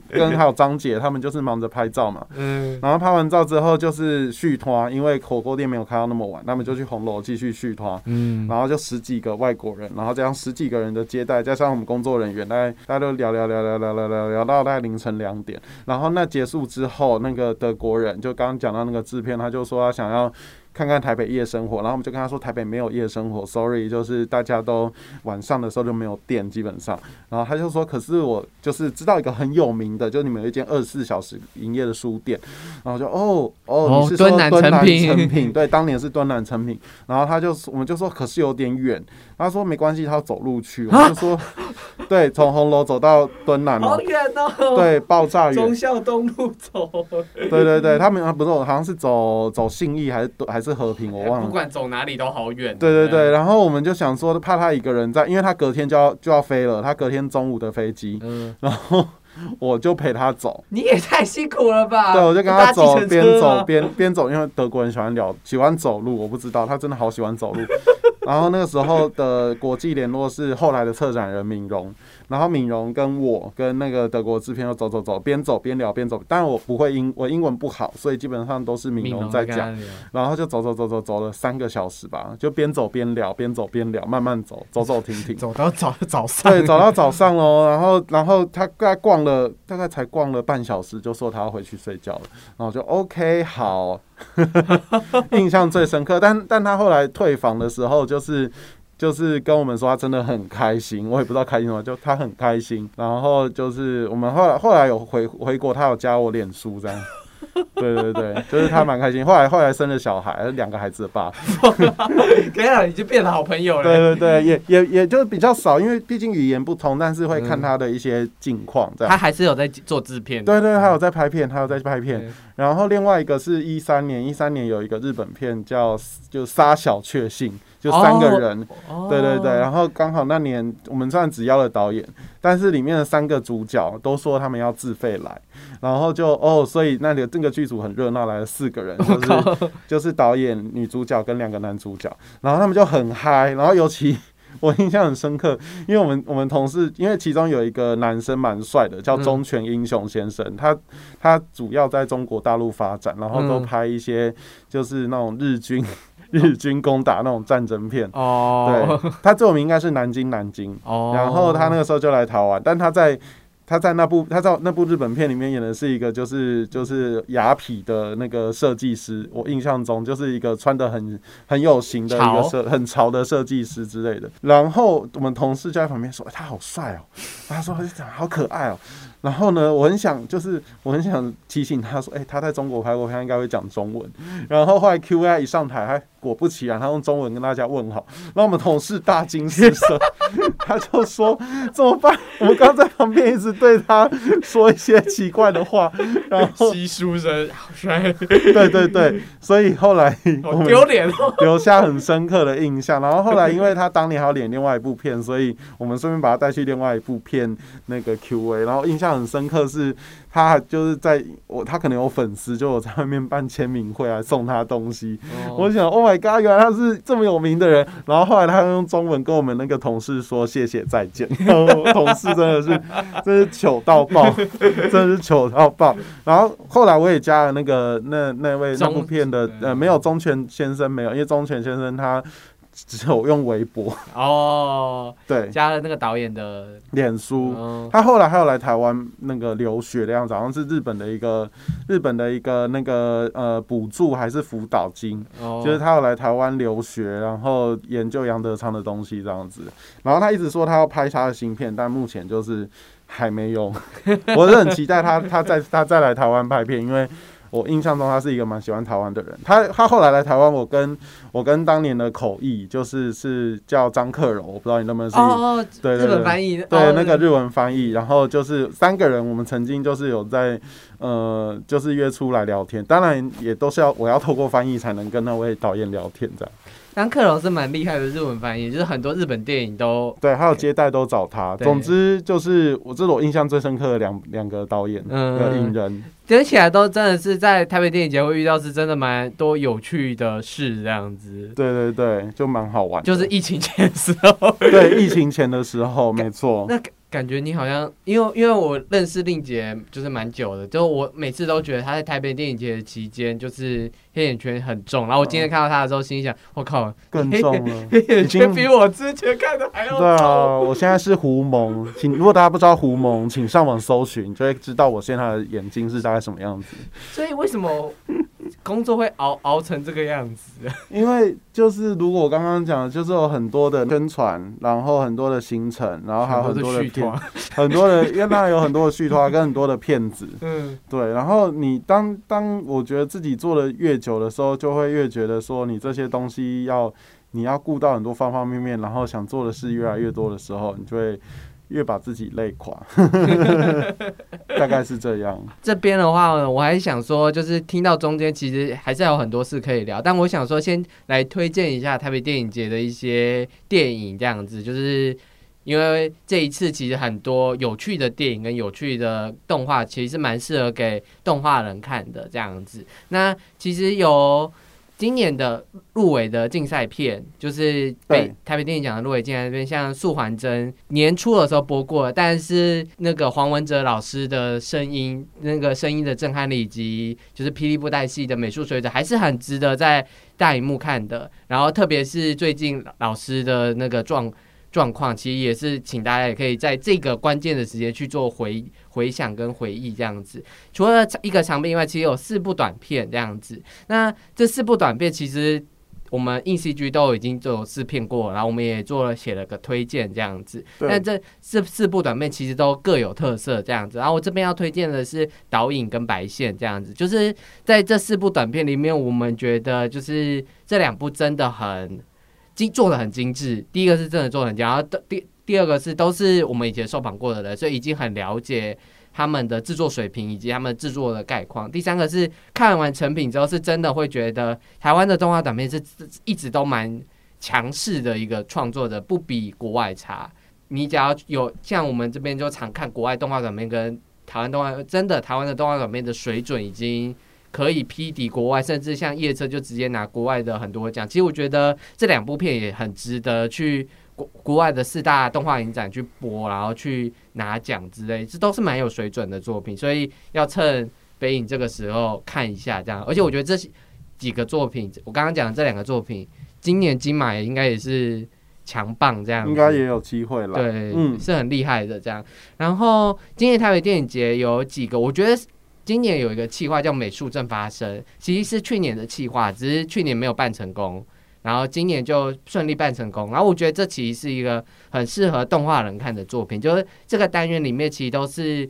跟还有张姐他们就是忙着拍照嘛。嗯，然后拍完照之后就是续团，因为火锅店没有开到那么晚，他们就去红楼继续续团。嗯，然后就十几个外国人，然后这样十几个人的接待，加上我们工作人员，大概大家都聊聊聊聊聊聊聊聊到大概凌晨两点。然后那结束之后，那个德国人就刚刚讲到那个制片，他就说他想要看看台北夜生活，然后我们就跟他说台北没有夜生活，sorry，就是大家都晚上的时候就没有电，基本上。然后他就说，可是我就是知道一个很有名的，就你们有一间二十四小时营业的书店，然后就哦哦，哦你是说敦南成品？对，当年是敦南成品。然后他就我们就说，可是有点远。他说没关系，他要走路去。我们就说，对，从红楼走到敦南好，远哦。，对，爆炸远。孝东路走。对对对，他们啊不是，好像是走走信义还是还是和平，我忘了。不管走哪里都好远。对对对，，然后我们就想说，怕他一个人在，因为他隔天就要就要飞了，他隔天中午的飞机，嗯，然后我就陪他走。你也太辛苦了吧？对，我就跟他走，边走边边走，因为德国人喜欢聊，喜欢走路，我不知道，他真的好喜欢走路。然后那个时候的国际联络是后来的策展人敏荣，然后敏荣跟我跟那个德国制片又走走走，边走边聊边走。但我不会英，我英文不好，所以基本上都是敏荣在讲。然后就走走走走走了三个小时吧，就边走边聊，边走边聊，慢慢走，走走停停。走到早早上。对，走到早上喽，然后然后他大概逛了，大概才逛了半小时，就说他要回去睡觉了，然后就 OK 好，印象最深刻。但但他后来退房的时候，就是就是跟我们说他真的很开心，我也不知道开心什么，就他很开心。然后就是我们后来后来有回回国，他有加我脸书这样。对对对，就是他蛮开心。后来后来生了小孩，两个孩子的爸。跟他已经变了好朋友了。对对对，也也也就比较少，因为毕竟语言不通，但是会看嗯他的一些近况这样。他还是有在做制片。对对，还有在拍片，还有在拍片。然后另外一个是一三年，一三年有一个日本片叫就杀小确幸，就三个人。哦。对对对，然后刚好那年我们虽然只邀了导演，但是里面的三个主角都说他们要自费来，然后就哦，所以那里这个剧组很热闹，来了四个人，就是就是导演、女主角跟两个男主角，然后他们就很嗨，然后尤其。我印象很深刻，因为我们我们同事，因为其中有一个男生蛮帅的，叫嗯。中泉英雄先生，他他主要在中国大陆发展，然后都嗯。拍一些就是那种日军日军攻打那种战争片。哦，对，他最有名应该是南京南京，哦，然后他那个时候就来台湾，但他在他在那部他在那部日本片里面演的是一个就是就是雅痞的那个设计师，我印象中就是一个穿的很很有型的一个设很潮的设计师之类的。然后我们同事就在旁边说：“哎他好帅哦！”他说：“长好可爱哦。”然后呢，我很想就是我很想提醒他说：“哎、他在中国拍过片，他应该会讲中文。”然后后来 Q A 一上台，他果不其然，他用中文跟大家问好。然后我们同事大惊失色，他就说：“怎么办？我们刚在旁边一直对他说一些奇怪的话，然后稀疏生好帅，对对对，所以后来我好们丢脸哦。留下很深刻的印象。然后后来，因为他当年还要演另外一部片，所以我们顺便把他带去另外一部片那个 Q&A。然后印象很深刻是，他就是在我他可能有粉丝，就我在外面办签名会啊，送他东西。我想，Oh my god，原来他是这么有名的人。然后后来他用中文跟我们那个同事说谢谢再见。然后同事真的是真是糗到爆，真的是糗到爆。然后后来我也加了那个那那位那中部片的呃没有忠犬先生没有，因为忠犬先生他只有用微博哦，对加了那个导演的，脸书。嗯，他后来还有来台湾那个留学的样子，好像是日本的一个日本的一个那个呃补助还是辅导金，哦就是他有来台湾留学，然后研究杨德昌的东西这样子。然后他一直说他要拍他的新片，但目前就是还没有。我是很期待他他再他再来台湾拍片，因为我印象中他是一个蛮喜欢台湾的人。他他后来来台湾，我跟我跟当年的口译就是是叫张克柔，我不知道你认不认识。哦哦，日对对对本翻译，对，哦那个日文翻译，然后就是三个人，我们曾经就是有在呃，就是约出来聊天，当然也都是要我要透过翻译才能跟那位导演聊天这样。张克柔是蛮厉害的日文翻译，就是很多日本电影都对，还有接待都找他。总之就是我这是我印象最深刻的两两个导演嗯的影人。讲起来都真的是在台北电影节会遇到，是真的蛮多有趣的事这样子。对对对，就蛮好玩的。就是疫情前的时候，对疫情前的时候，没错。那感感觉你好像，因为因为我认识令姐就是蛮久的，就我每次都觉得她在台北电影节的期间就是黑眼圈很重，然后我今天看到他的时候，心想，我靠，更重了。黑眼圈比我之前看的还要重对啊，我现在是胡蒙，请如果大家不知道胡蒙，请上网搜寻，就会知道我现在的眼睛是大概什么样子。所以为什么工作会熬熬成这个样子？因为就是如果我刚刚讲的，就是有很多的宣传，然后很多的行程，然后还有很多的 很多的，因为那有很多的续托跟很多的骗子。嗯，对，然后你当当我觉得自己做的越久的时候，就会越觉得说你这些东西要你要顾到很多方方面面，然后想做的事越来越多的时候，你就会越把自己累垮，大概是这样。这边的话呢，我还想说，就是听到中间其实还是有很多事可以聊，但我想说先来推荐一下台北电影节的一些电影，这样子，就是因为这一次其实很多有趣的电影跟有趣的动画，其实蛮适合给动画人看的这样子。那其实有。今年的入围的竞赛片，就是北对台北电影奖的入围竞赛片，像《素还真》年初的时候播过，但是那个黄文哲老师的声音，那个声音的震撼力以及就是霹雳布袋戏的美术水准，还是很值得在大荧幕看的。然后特别是最近老师的那个状状况，其实也是请大家也可以在这个关键的时间去做回回想跟回忆这样子。除了一个长片以外，其实有四部短片这样子。那这四部短片其实我们硬 CG 都已经做试片过，然后我们也做了写了个推荐这样子。对但这四四部短片其实都各有特色这样子。然后我这边要推荐的是导引跟白线这样子，就是在这四部短片里面，我们觉得就是这两部真的很精做的很精致。第一个是真的做的很精，然后第第二个是都是我们以前受访过的人，所以已经很了解。他们的制作水平以及他们制作的概况。第三个是看完成品之后，是真的会觉得台湾的动画短片是一直都蛮强势的一个创作的，不比国外差。你只要有像我们这边就常看国外动画短片跟台湾动画，真的台湾的动画短片的水准已经可以匹敌国外，甚至像夜车就直接拿国外的很多奖。其实我觉得这两部片也很值得去国国外的四大动画影展去播，然后去拿奖之类，这都是蛮有水准的作品，所以要趁北影这个时候看一下这样。而且我觉得这几个作品，我刚刚讲的这两个作品，今年金马应该也是强棒这样，应该也有机会了。对，嗯是很厉害的这样。然后今年台北电影节有几个，我觉得今年有一个企划叫美术正发生，其实是去年的企划，只是去年没有办成功，然后今年就顺利办成功。然后我觉得这其实是一个很适合动画人看的作品，就是这个单元里面其实都是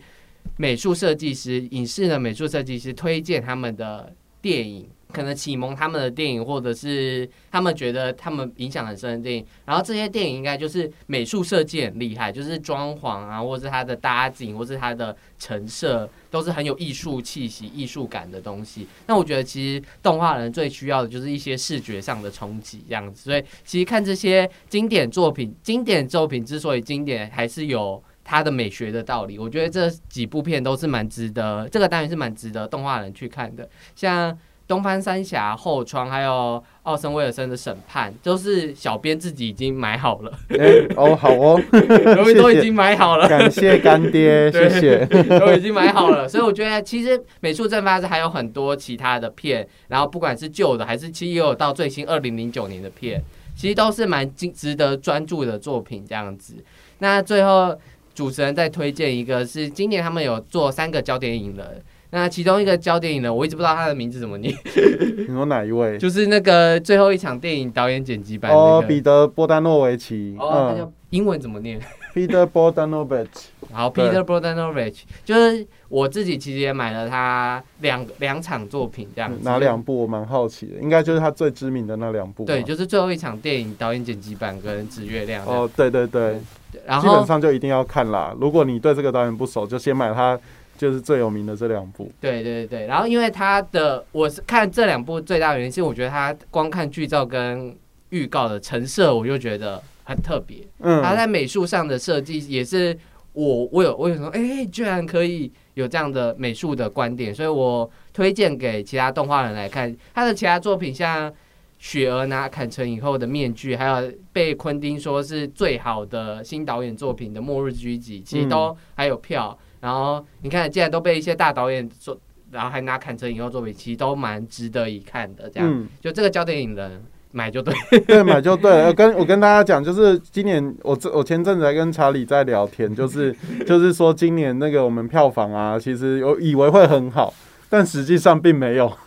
美术设计师、影视的美术设计师推荐他们的电影。可能启蒙他们的电影，或者是他们觉得他们影响很深的电影，然后这些电影应该就是美术设计很厉害，就是装潢啊，或是它的搭景，或是它的陈设，都是很有艺术气息、艺术感的东西。那我觉得其实动画人最需要的就是一些视觉上的冲击，这样子。所以其实看这些经典作品，经典作品之所以经典，还是有。它的美学的道理，我觉得这几部片都是蛮值得，这个单元是蛮值得动画人去看的，像。东方三峡、后窗，还有奥森威尔森的审判，都是小编自己已经买好了，哎、哦，好哦，都都已经买好了，感谢干爹，谢谢。都已经买好了。所以我觉得，其实美术正发是还有很多其他的片，然后不管是旧的，还是其实也有到最新二零零九年的片，其实都是蛮值值得专注的作品这样子。那最后主持人再推荐一个，是今年他们有做三个焦点影人。那其中一个焦点影人，我一直不知道他的名字怎么念，你说哪一位？就是那个最后一场电影导演剪辑版哦，那个。彼得·波丹诺维奇。哦，他叫嗯英文怎么念？，Peter Bogdanovich。好，Peter Bogdanovich，就是我自己其实也买了他两两场作品这样子。哪两部？我蛮好奇的，应该就是他最知名的那两部。对，就是最后一场电影导演剪辑版跟《指月亮》哦，对对对，然后基本上就一定要看啦。如果你对这个导演不熟，就先买他就是最有名的这两部。对对对对，然后因为他的我是看这两部最大的原因是，我觉得他光看剧照跟预告的成色，我就觉得很特别。嗯，他在美术上的设计也是我我有我有说，哎、居然可以有这样的美术的观点，所以我推荐给其他动画人来看。他的其他作品像。雪儿拿砍成以后的面具，还有被昆汀说是最好的新导演作品的《末日狙击》，其实都还有票。然后你看，既然都被一些大导演做，然后还拿砍成以后作品，其实都蛮值得一看的。这样，嗯，就这个焦点影人买就对。对，买就对了。跟我跟大家讲，就是今年我这我前阵子还跟查理在聊天，就是 就是说今年那个我们票房啊，其实有以为会很好，但实际上并没有。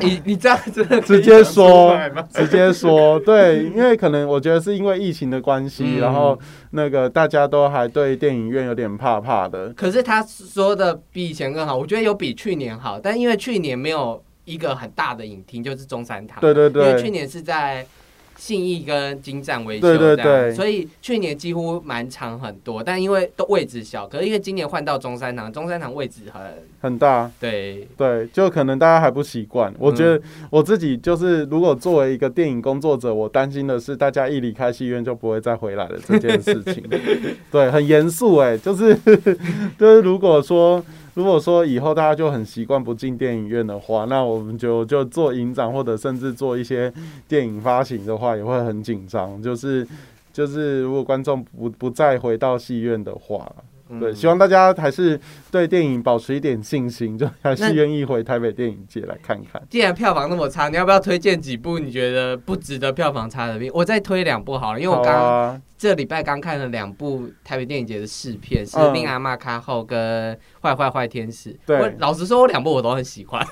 你你这样真的直接说直接说，对，因为可能我觉得是因为疫情的关系，嗯然后那个大家都还对电影院有点怕怕的。可是他说的比以前更好，我觉得有比去年好，但因为去年没有一个很大的影厅，就是中山堂，对对对，因为去年是在信义跟金站维修对对这样对所以去年几乎满场很多，但因为都位置小，可是因为今年换到中山堂，中山堂位置很很大，对，对，就可能大家还不习惯。我觉得我自己就是，如果作为一个电影工作者，我担心的是大家一离开戏院就不会再回来了这件事情。对，很严肃哎，就是 就是如果说。如果说以后大家就很习惯不进电影院的话，那我们就就做影展或者甚至做一些电影发行的话，也会很紧张。就是就是，如果观众不不再回到戏院的话，对，嗯希望大家还是对电影保持一点信心，就还是愿意回台北电影节来看看。既然票房那么差，你要不要推荐几部你觉得不值得票房差的片？我再推两部好了，因为我好刚、啊，这礼拜刚看了两部台北电影节的试片，是嗯《令阿妈卡后》跟《坏坏坏天使》。对我老实说，我两部我都很喜欢。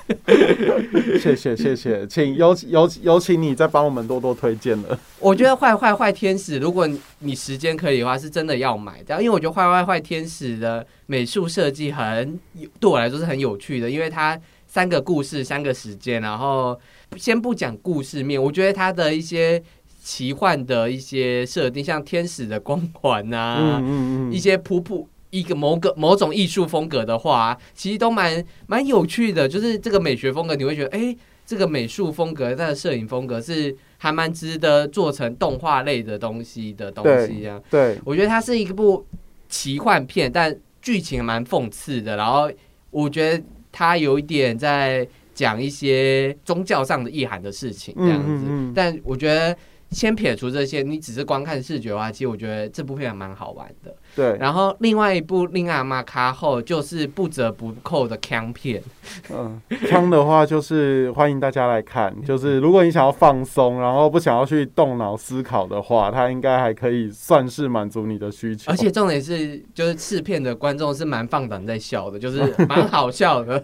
谢谢谢谢，请有有有请你再帮我们多多推荐了。我觉得《坏坏坏天使》，如果你时间可以的话，是真的要买的，因为我觉得《坏坏坏天使》的美术设计很对我来说是很有趣的，因为它三个故事、三个时间，然后先不讲故事面，我觉得它的一些奇幻的一些设定，像天使的光环啊，嗯嗯嗯，一些普普一个某个某种艺术风格的话，其实都蛮蛮有趣的。就是这个美学风格，你会觉得，哎、这个美术风格、它的摄影风格是还蛮值得做成动画类的东西的东西啊。对，我觉得它是一部奇幻片，但剧情蛮讽刺的。然后我觉得它有一点在讲一些宗教上的意涵的事情，这样子。嗯嗯嗯但我觉得。先撇除这些，你只是光看视觉的话，其实我觉得这部片还蛮好玩的。对，然后另外一部《令阿妈卡后》就是不折不扣的枪片，嗯，枪的话就是欢迎大家来看，就是如果你想要放松，然后不想要去动脑思考的话，它应该还可以算是满足你的需求。而且重点是，就是试片的观众是蛮放胆在笑的，就是蛮好笑的，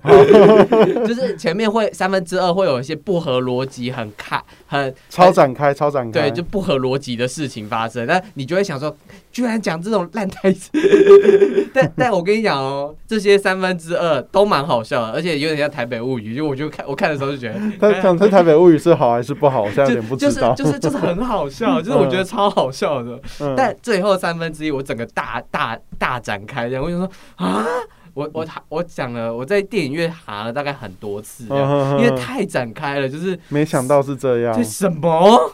就是前面会三分之二会有一些不合逻辑、很卡、很超展开，超展开，对，就不合逻辑的事情发生，那你就会想说，居然讲这种烂 但但我跟你讲哦，这些三分之二都蛮好笑的，而且有点像台北物语。就我就看我看的时候就觉得，他讲这台北物语是好还是不好，我现在有就点不知道。就是就是就是很好笑，就是我觉得超好笑的。嗯。但最后三分之一，我整个大大大展开，这样我就说啊，我我我讲了，我在电影院喊了大概很多次，因为太展开了，就是没想到是这样。这，什么，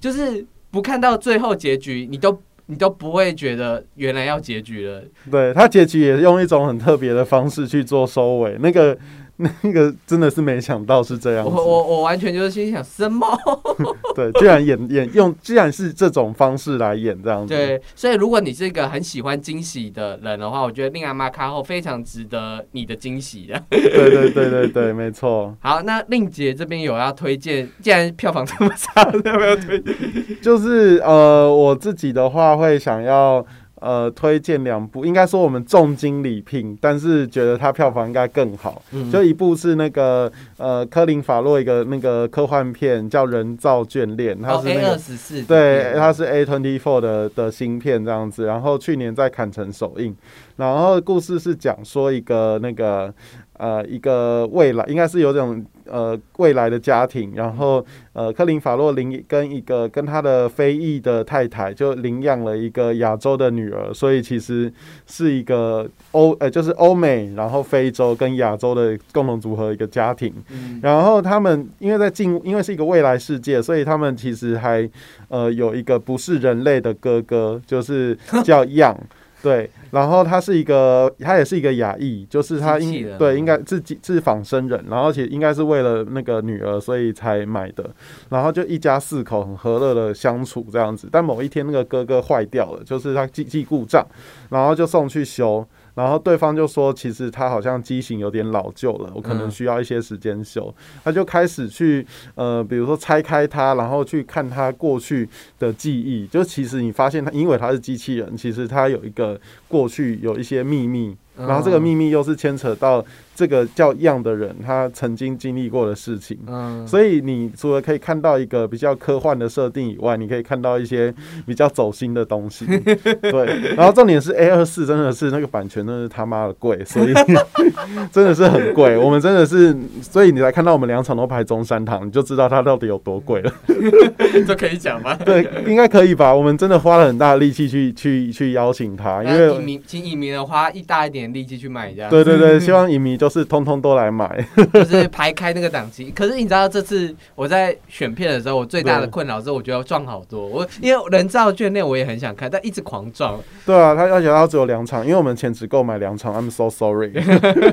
就是不看到最后结局，你都你都不会觉得原来要结局了。对他结局也是用一种很特别的方式去做收尾，那个 那个真的是没想到是这样子，我我我完全就是心想什么？对，居然演演用，居然是这种方式来演这样子，对，所以如果你是一个很喜欢惊喜的人的话，我觉得《令阿妈卡后》非常值得你的惊喜的。对对对对对，没错，好，那令姐这边有要推荐，既然票房这么差，要不要推荐？就是呃，我自己的话会想要。呃，推荐两部，应该说我们重金礼聘，但是觉得它票房应该更好。嗯。就一部是那个呃科林法洛一个那个科幻片叫《人造眷恋》，它是那个、对，它是 A twenty four 的的芯片这样子，然后去年在坎城首映，然后故事是讲说一个那个呃一个未来，应该是有种呃未来的家庭，然后呃克林法洛领跟一个跟他的非裔的太太就领养了一个亚洲的女儿，所以其实是一个欧呃就是欧美，然后非洲跟亚洲的共同组合一个家庭。嗯然后他们因为在进，因为是一个未来世界，所以他们其实还呃有一个不是人类的哥哥，就是叫 样。对，然后他是一个，他也是一个亚裔，就是他应对应该自己是仿生人，然后且应该是为了那个女儿所以才买的，然后就一家四口很和乐的相处这样子。但某一天那个哥哥坏掉了，就是他机器故障，然后就送去修，然后对方就说其实他好像机型有点老旧了，我可能嗯需要一些时间修。他就开始去呃，比如说拆开它，然后去看它过去的记忆。就其实你发现他，因为他是机器人，其实他有一个过去有一些秘密，然后这个秘密又是牵扯到这个叫样的人他曾经经历过的事情。嗯，所以你除了可以看到一个比较科幻的设定以外，你可以看到一些比较走心的东西。对，然后重点是 A 二四真的是那个版权真的是他妈的贵，所以 真的是很贵。我们真的是，所以你来看到我们两场都排中山堂，你就知道它到底有多贵了。这可以讲吗？对，应该可以吧？我们真的花了很大的力气去去去邀请他，因为。那影迷请影迷的花一大一点力气去买这样，对对对，希望影迷就是通通都来买。就是排开那个档期。可是你知道这次我在选片的时候，我最大的困扰是我觉得撞好多。我因为人造眷恋我也很想看，但一直狂撞。对啊，他要且他只有两场，因为我们前只够买两场，I'm so sorry。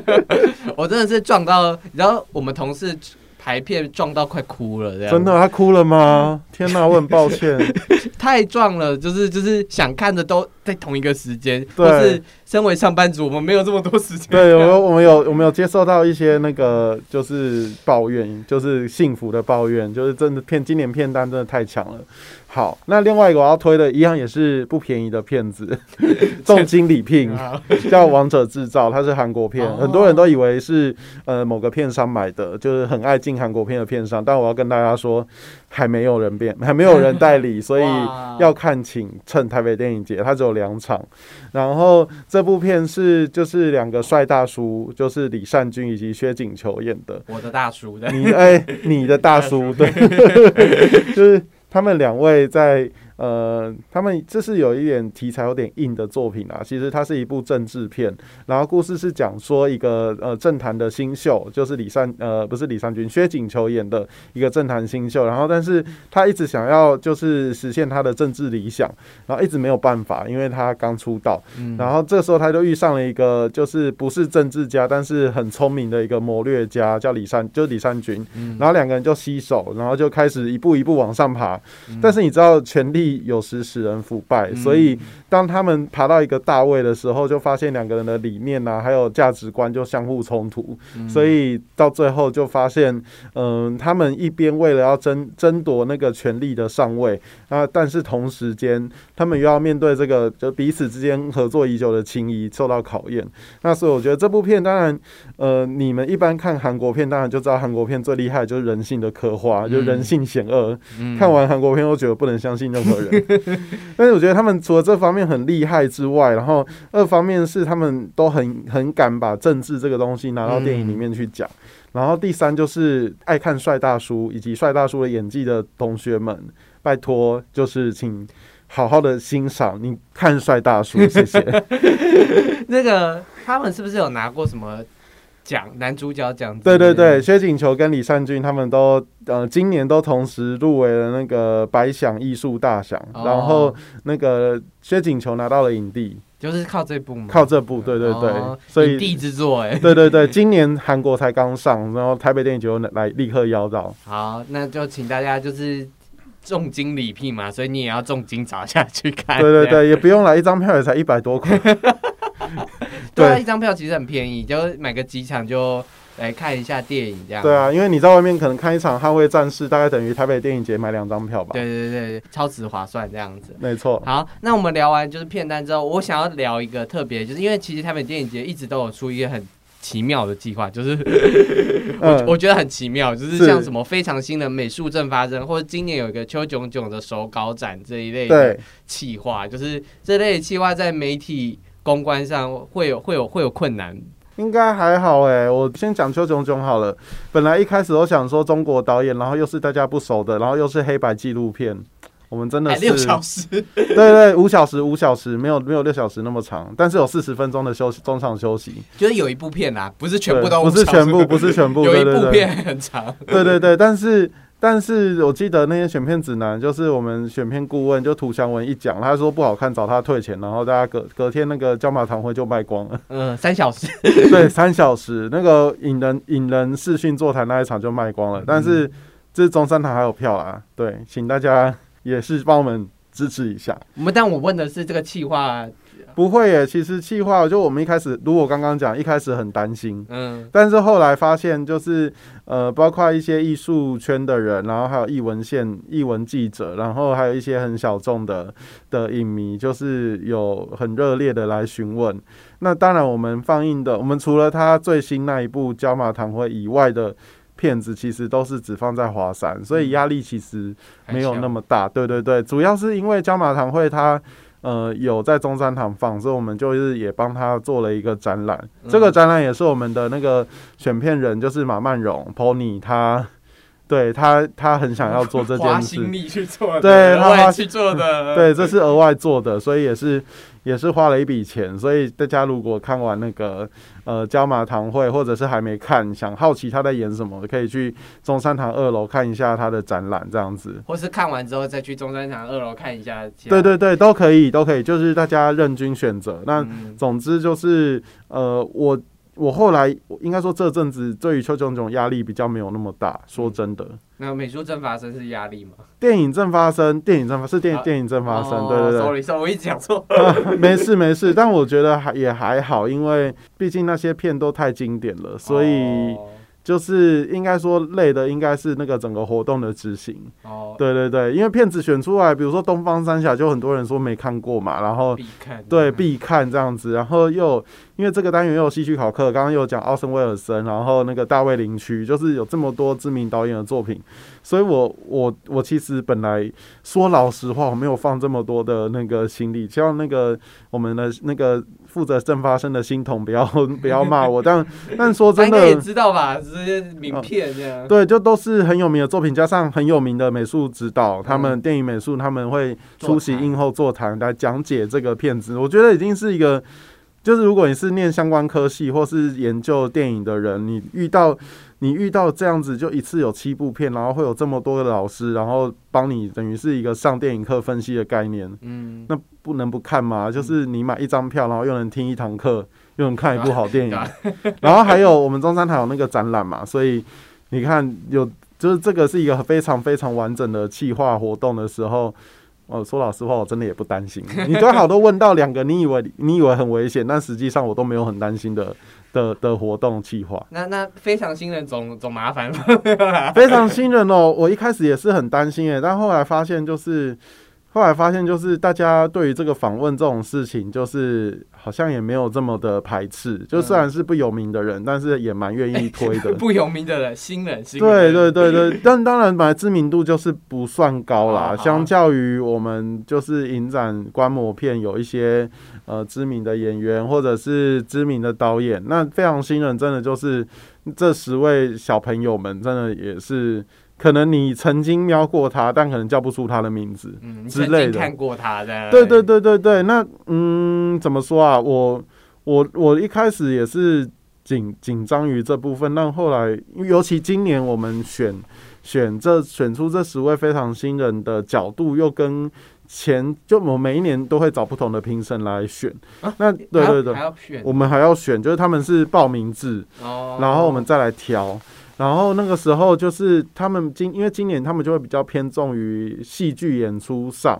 我真的是撞到，你知道我们同事排片撞到快哭了，这样真的，他哭了吗？天哪，我很抱歉。太撞了，就是就是想看的都在同一个时间，对或是身为上班族，我们没有这么多时间。对，我们我们有我们有接受到一些那个就是抱怨，就是幸福的抱怨，就是真的片今年片单真的太强了。好，那另外一个我要推的，一样也是不便宜的片子，重金礼聘，叫《王者制造》，它是韩国片，哦。很多人都以为是呃某个片商买的，就是很爱进韩国片的片商，但我要跟大家说，还没有人变，还没有人代理，所以要看请趁台北电影节，它只有两场。然后这部片是就是两个帅大叔，就是李善均以及薛景求演的。我的大叔的，你哎、你的大叔对，就是他们两位在呃，他们这是有一点题材有点硬的作品啊。其实它是一部政治片，然后故事是讲说一个呃政坛的新秀，就是李善呃不是李善均，薛景求演的一个政坛新秀。然后但是他一直想要就是实现他的政治理想，然后一直没有办法，因为他刚出道。嗯然后这时候他就遇上了一个就是不是政治家，但是很聪明的一个谋略家，叫李善，就是李善均。嗯然后两个人就携手，然后就开始一步一步往上爬。嗯但是你知道，权力有时使人腐败，嗯所以当他们爬到一个大位的时候，就发现两个人的理念啊，还有价值观就相互冲突。嗯所以到最后就发现，嗯、他们一边为了要争争夺那个权力的上位啊，但是同时间他们又要面对这个就彼此之间合作已久的情谊受到考验。那所以我觉得这部片当然，呃，你们一般看韩国片，当然就知道韩国片最厉害就是人性的刻画，就人性险恶。嗯看完韩国片都觉得不能相信任何人，但是我觉得他们除了这方面很厉害之外，然后二方面是他们都很很敢把政治这个东西拿到电影里面去讲，然后第三就是爱看帅大叔以及帅大叔的演技的同学们，拜托就是请好好的欣赏，你看帅大叔，谢谢。那个他们是不是有拿过什么奖？男主角奖？对对对，，薛景求跟李善均他们都呃今年都同时入围了那个百想艺术大奖，哦然后那个薛景求拿到了影帝，就是靠这部吗？靠这部，对对对，哦所以影帝之作哎。对对对，今年韩国才刚上，然后台北电影节来立刻邀到，好，那就请大家就是重金礼聘嘛，所以你也要重金砸下去看。对对，对，也不用来，一张票也才一百多块，对啊，一张票其实很便宜，就买个几场就来看一下电影这样。对啊，因为你在外面可能看一场《捍卫战士》，大概等于台北电影节买两张票吧，对对对对，超值划算这样子。没错，好，那我们聊完就是片单之后，我想要聊一个特别，就是因为其实台北电影节一直都有出一个很奇妙的计划，就是 我嗯，我觉得很奇妙，就是是。像什么非常新的美术正发生，或者今年有一个邱炯炯的手稿展这一类的，企划，就是这类企划在媒体公关上会有会有会有困难。应该还好哎，我先讲邱炯炯好了。本来一开始都想说中国导演，然后又是大家不熟的，然后又是黑白纪录片，我们真的是六小时，对对，五小时五小时，没有没有六小时那么长，但是有四十分钟的休息中场休息，就是有一部片啊，不是全部都不是全部不是全部，有一部片很长，对对对，但是。但是我记得那些选片指南，就是我们选片顾问就涂祥文一讲，他说不好看找他退钱，然后大家隔隔天那个椒麻堂会就卖光了。嗯，三小时。对，三小时那个引人引人视讯座谈那一场就卖光了。但是这中山堂还有票啊，对，请大家也是帮我们支持一下。我们但我问的是这个企划。不会耶，其实气话就我们一开始，如果刚刚讲，一开始很担心，嗯，但是后来发现，就是呃，包括一些艺术圈的人，然后还有艺文线、艺文记者，然后还有一些很小众的的影迷，就是有很热烈的来询问。那当然，我们放映的，我们除了他最新那一部《焦马堂会》以外的片子，其实都是只放在华山，所以压力其实没有那么大。对对对，主要是因为《焦马堂会》它。呃，有在中山堂放，所以我们就是也帮他做了一个展览。这个展览也是我们的那个选片人，就是马曼荣 Pony，他对他他很想要做这件事，花心力去做的，对，他花去做的，对，这是额外做的，所以也是。也是花了一笔钱，所以大家如果看完那个呃焦马堂会，或者是还没看，想好奇他在演什么，可以去中山堂二楼看一下他的展览，这样子。或是看完之后再去中山堂二楼看一下。对对对，都可以，都可以，就是大家任君选择。那总之就是呃我。我后来应该说这阵子对于邱炯炯压力比较没有那么大，说真的。那美术正发生是压力吗？电影正发生，电影正发是电电影正发生，对对对。我一直讲错。没事没事，但我觉得还也还好，因为毕竟那些片都太经典了，所以。就是应该说累的应该是那个整个活动的执行哦，对对对，因为片子选出来，比如说东方三侠，就很多人说没看过嘛，然后必看，对必看这样子，然后又因为这个单元又有戏剧考课，刚刚又讲奥森威尔森，然后那个大卫林区，就是有这么多知名导演的作品，所以我我我其实本来说老实话，我没有放这么多的那个心力，希望那个我们的那个。负责正发生的心痛，不要 不要骂我，但但说真的，也知道吧？这些名片这样，对，就都是很有名的作品，加上很有名的美术指导，他们电影美术他们会出席映后座谈来讲解这个片子。我觉得已经是一个，就是如果你是念相关科系或是研究电影的人，你遇到。你遇到这样子，就一次有七部片，然后会有这么多的老师，然后帮你，等于是一个上电影课分析的概念。嗯，那不能不看嘛？就是你买一张票，然后又能听一堂课，又能看一部好电影。然后还有我们中山台有那个展览嘛，所以你看有，就是这个是一个非常非常完整的企划活动的时候。哦，说老实话，我真的也不担心。你刚好都问到两个，你以为你以为很危险，但实际上我都没有很担心的。的的活动计划，那那非常新人总总麻烦 非常新人哦，我一开始也是很担心诶，但后来发现就是。后来发现，就是大家对于这个访问这种事情，就是好像也没有这么的排斥。就虽然是不有名的人，但是也蛮愿意推的。不有名的人，新人，新人对对对对。但当然，本来知名度就是不算高啦。相较于我们就是影展观摩片，有一些呃知名的演员或者是知名的导演，那非常新人，真的就是这十位小朋友们，真的也是。可能你曾经瞄过他，但可能叫不出他的名字，嗯，之类的。看过他的，对对对对对。那嗯，怎么说啊？我我我一开始也是紧紧张于这部分，但后来，尤其今年我们选选这选出这十位非常新人的角度，又跟前就我每一年都会找不同的评审来选。那对对对，我们还要选，就是他们是报名制，哦，然后我们再来挑。然后那个时候就是他们今因为今年他们就会比较偏重于戏剧演出上，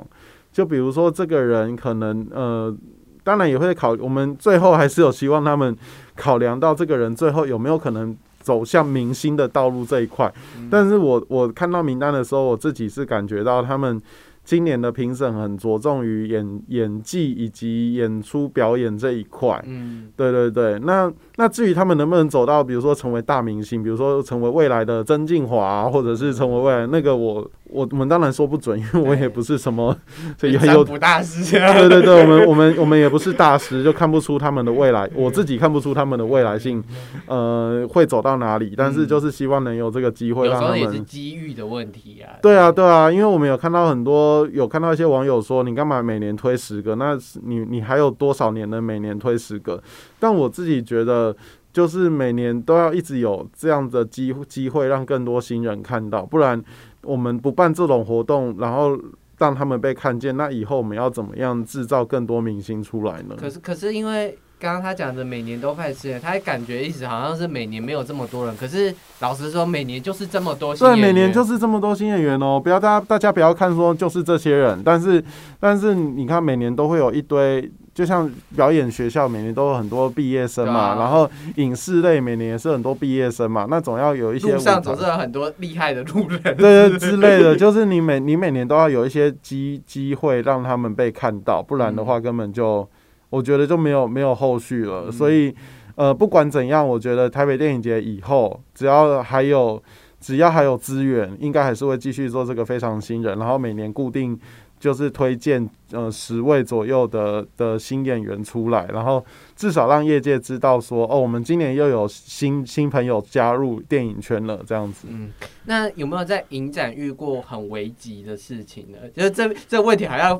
就比如说这个人可能呃，当然也会考，我们最后还是有希望他们考量到这个人最后有没有可能走向明星的道路这一块。但是我我看到名单的时候，我自己是感觉到他们。今年的评审很着重于演演技以及演出表演这一块，嗯，对对对。那那至于他们能不能走到，比如说成为大明星，比如说成为未来的曾静华，或者是成为未来那个我我我们当然说不准，因为我也不是什么 所以占有卜大师，对对对，我们我们我们也不是大师，就看不出他们的未来，我自己看不出他们的未来性，呃，会走到哪里。但是就是希望能有这个机会有时候也是。机遇的问题啊。对啊，对啊，因为我们有看到很多，有看到一些网友说，你干嘛每年推十个？那是你你还有多少年能每年推十个？但我自己觉得，就是每年都要一直有这样的机机会，让更多新人看到，不然我们不办这种活动，然后让他们被看见，那以后我们要怎么样制造更多明星出来呢？可是可是因为刚刚他讲的每年都快十人，他感觉一直好像是每年没有这么多人，可是老实说，每年就是这么多新对，演员。每年就是这么多新演员哦，不要大家大家不要看说就是这些人，但是但是你看每年都会有一堆，就像表演学校每年都有很多毕业生嘛，啊然后影视类每年也是很多毕业生嘛，那总要有一些路上总是有很多厉害的路人。对对之类的，就是你每你每年都要有一些机机会让他们被看到，不然的话根本就我觉得就没有没有后续了。嗯所以呃，不管怎样，我觉得台北电影节以后只要还有只要还有资源，应该还是会继续做这个非常新人，然后每年固定。就是推荐呃十位左右的的新演员出来，然后至少让业界知道说哦，我们今年又有新新朋友加入电影圈了，这样子。嗯，那有没有在影展遇过很危急的事情呢？就是这这问题还要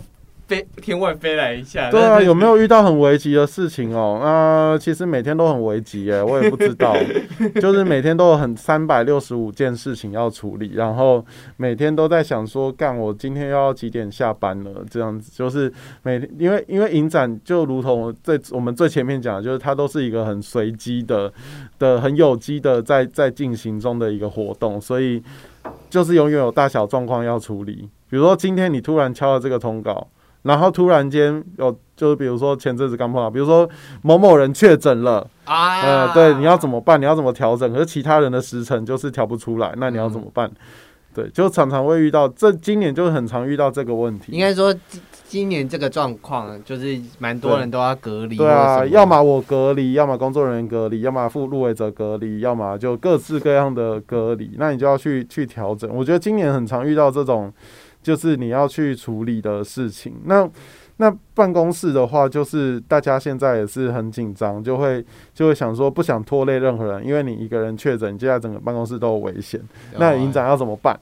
飞天外飞来一下。对啊，有没有遇到很危急的事情哦？那、其实每天都很危急耶，我也不知道，就是每天都有很三百六十五件事情要处理，然后每天都在想说，干我今天要几点下班了？这样子就是每天，因为因为影展就如同最我们最前面讲的，就是它都是一个很随机的的很有机的在在进行中的一个活动，所以就是永远有大小状况要处理。比如说今天你突然敲了这个通告。然后突然间有，就是比如说前阵子刚碰到，比如说某某人确诊了，啊，呃，对，你要怎么办？你要怎么调整？可是其他人的时辰就是调不出来，那你要怎么办？对，就常常会遇到，这今年就很常遇到这个问题。应该说今今年这个状况，就是蛮多人都要隔离。对啊，要么我隔离，要么工作人员隔离，要么副入围者隔离，要么就各式各样的隔离，那你就要去去调整。我觉得今年很常遇到这种，就是你要去处理的事情。那那办公室的话，就是大家现在也是很紧张，就会就会想说不想拖累任何人，因为你一个人确诊，接下来整个办公室都有危险。那影展要怎么办？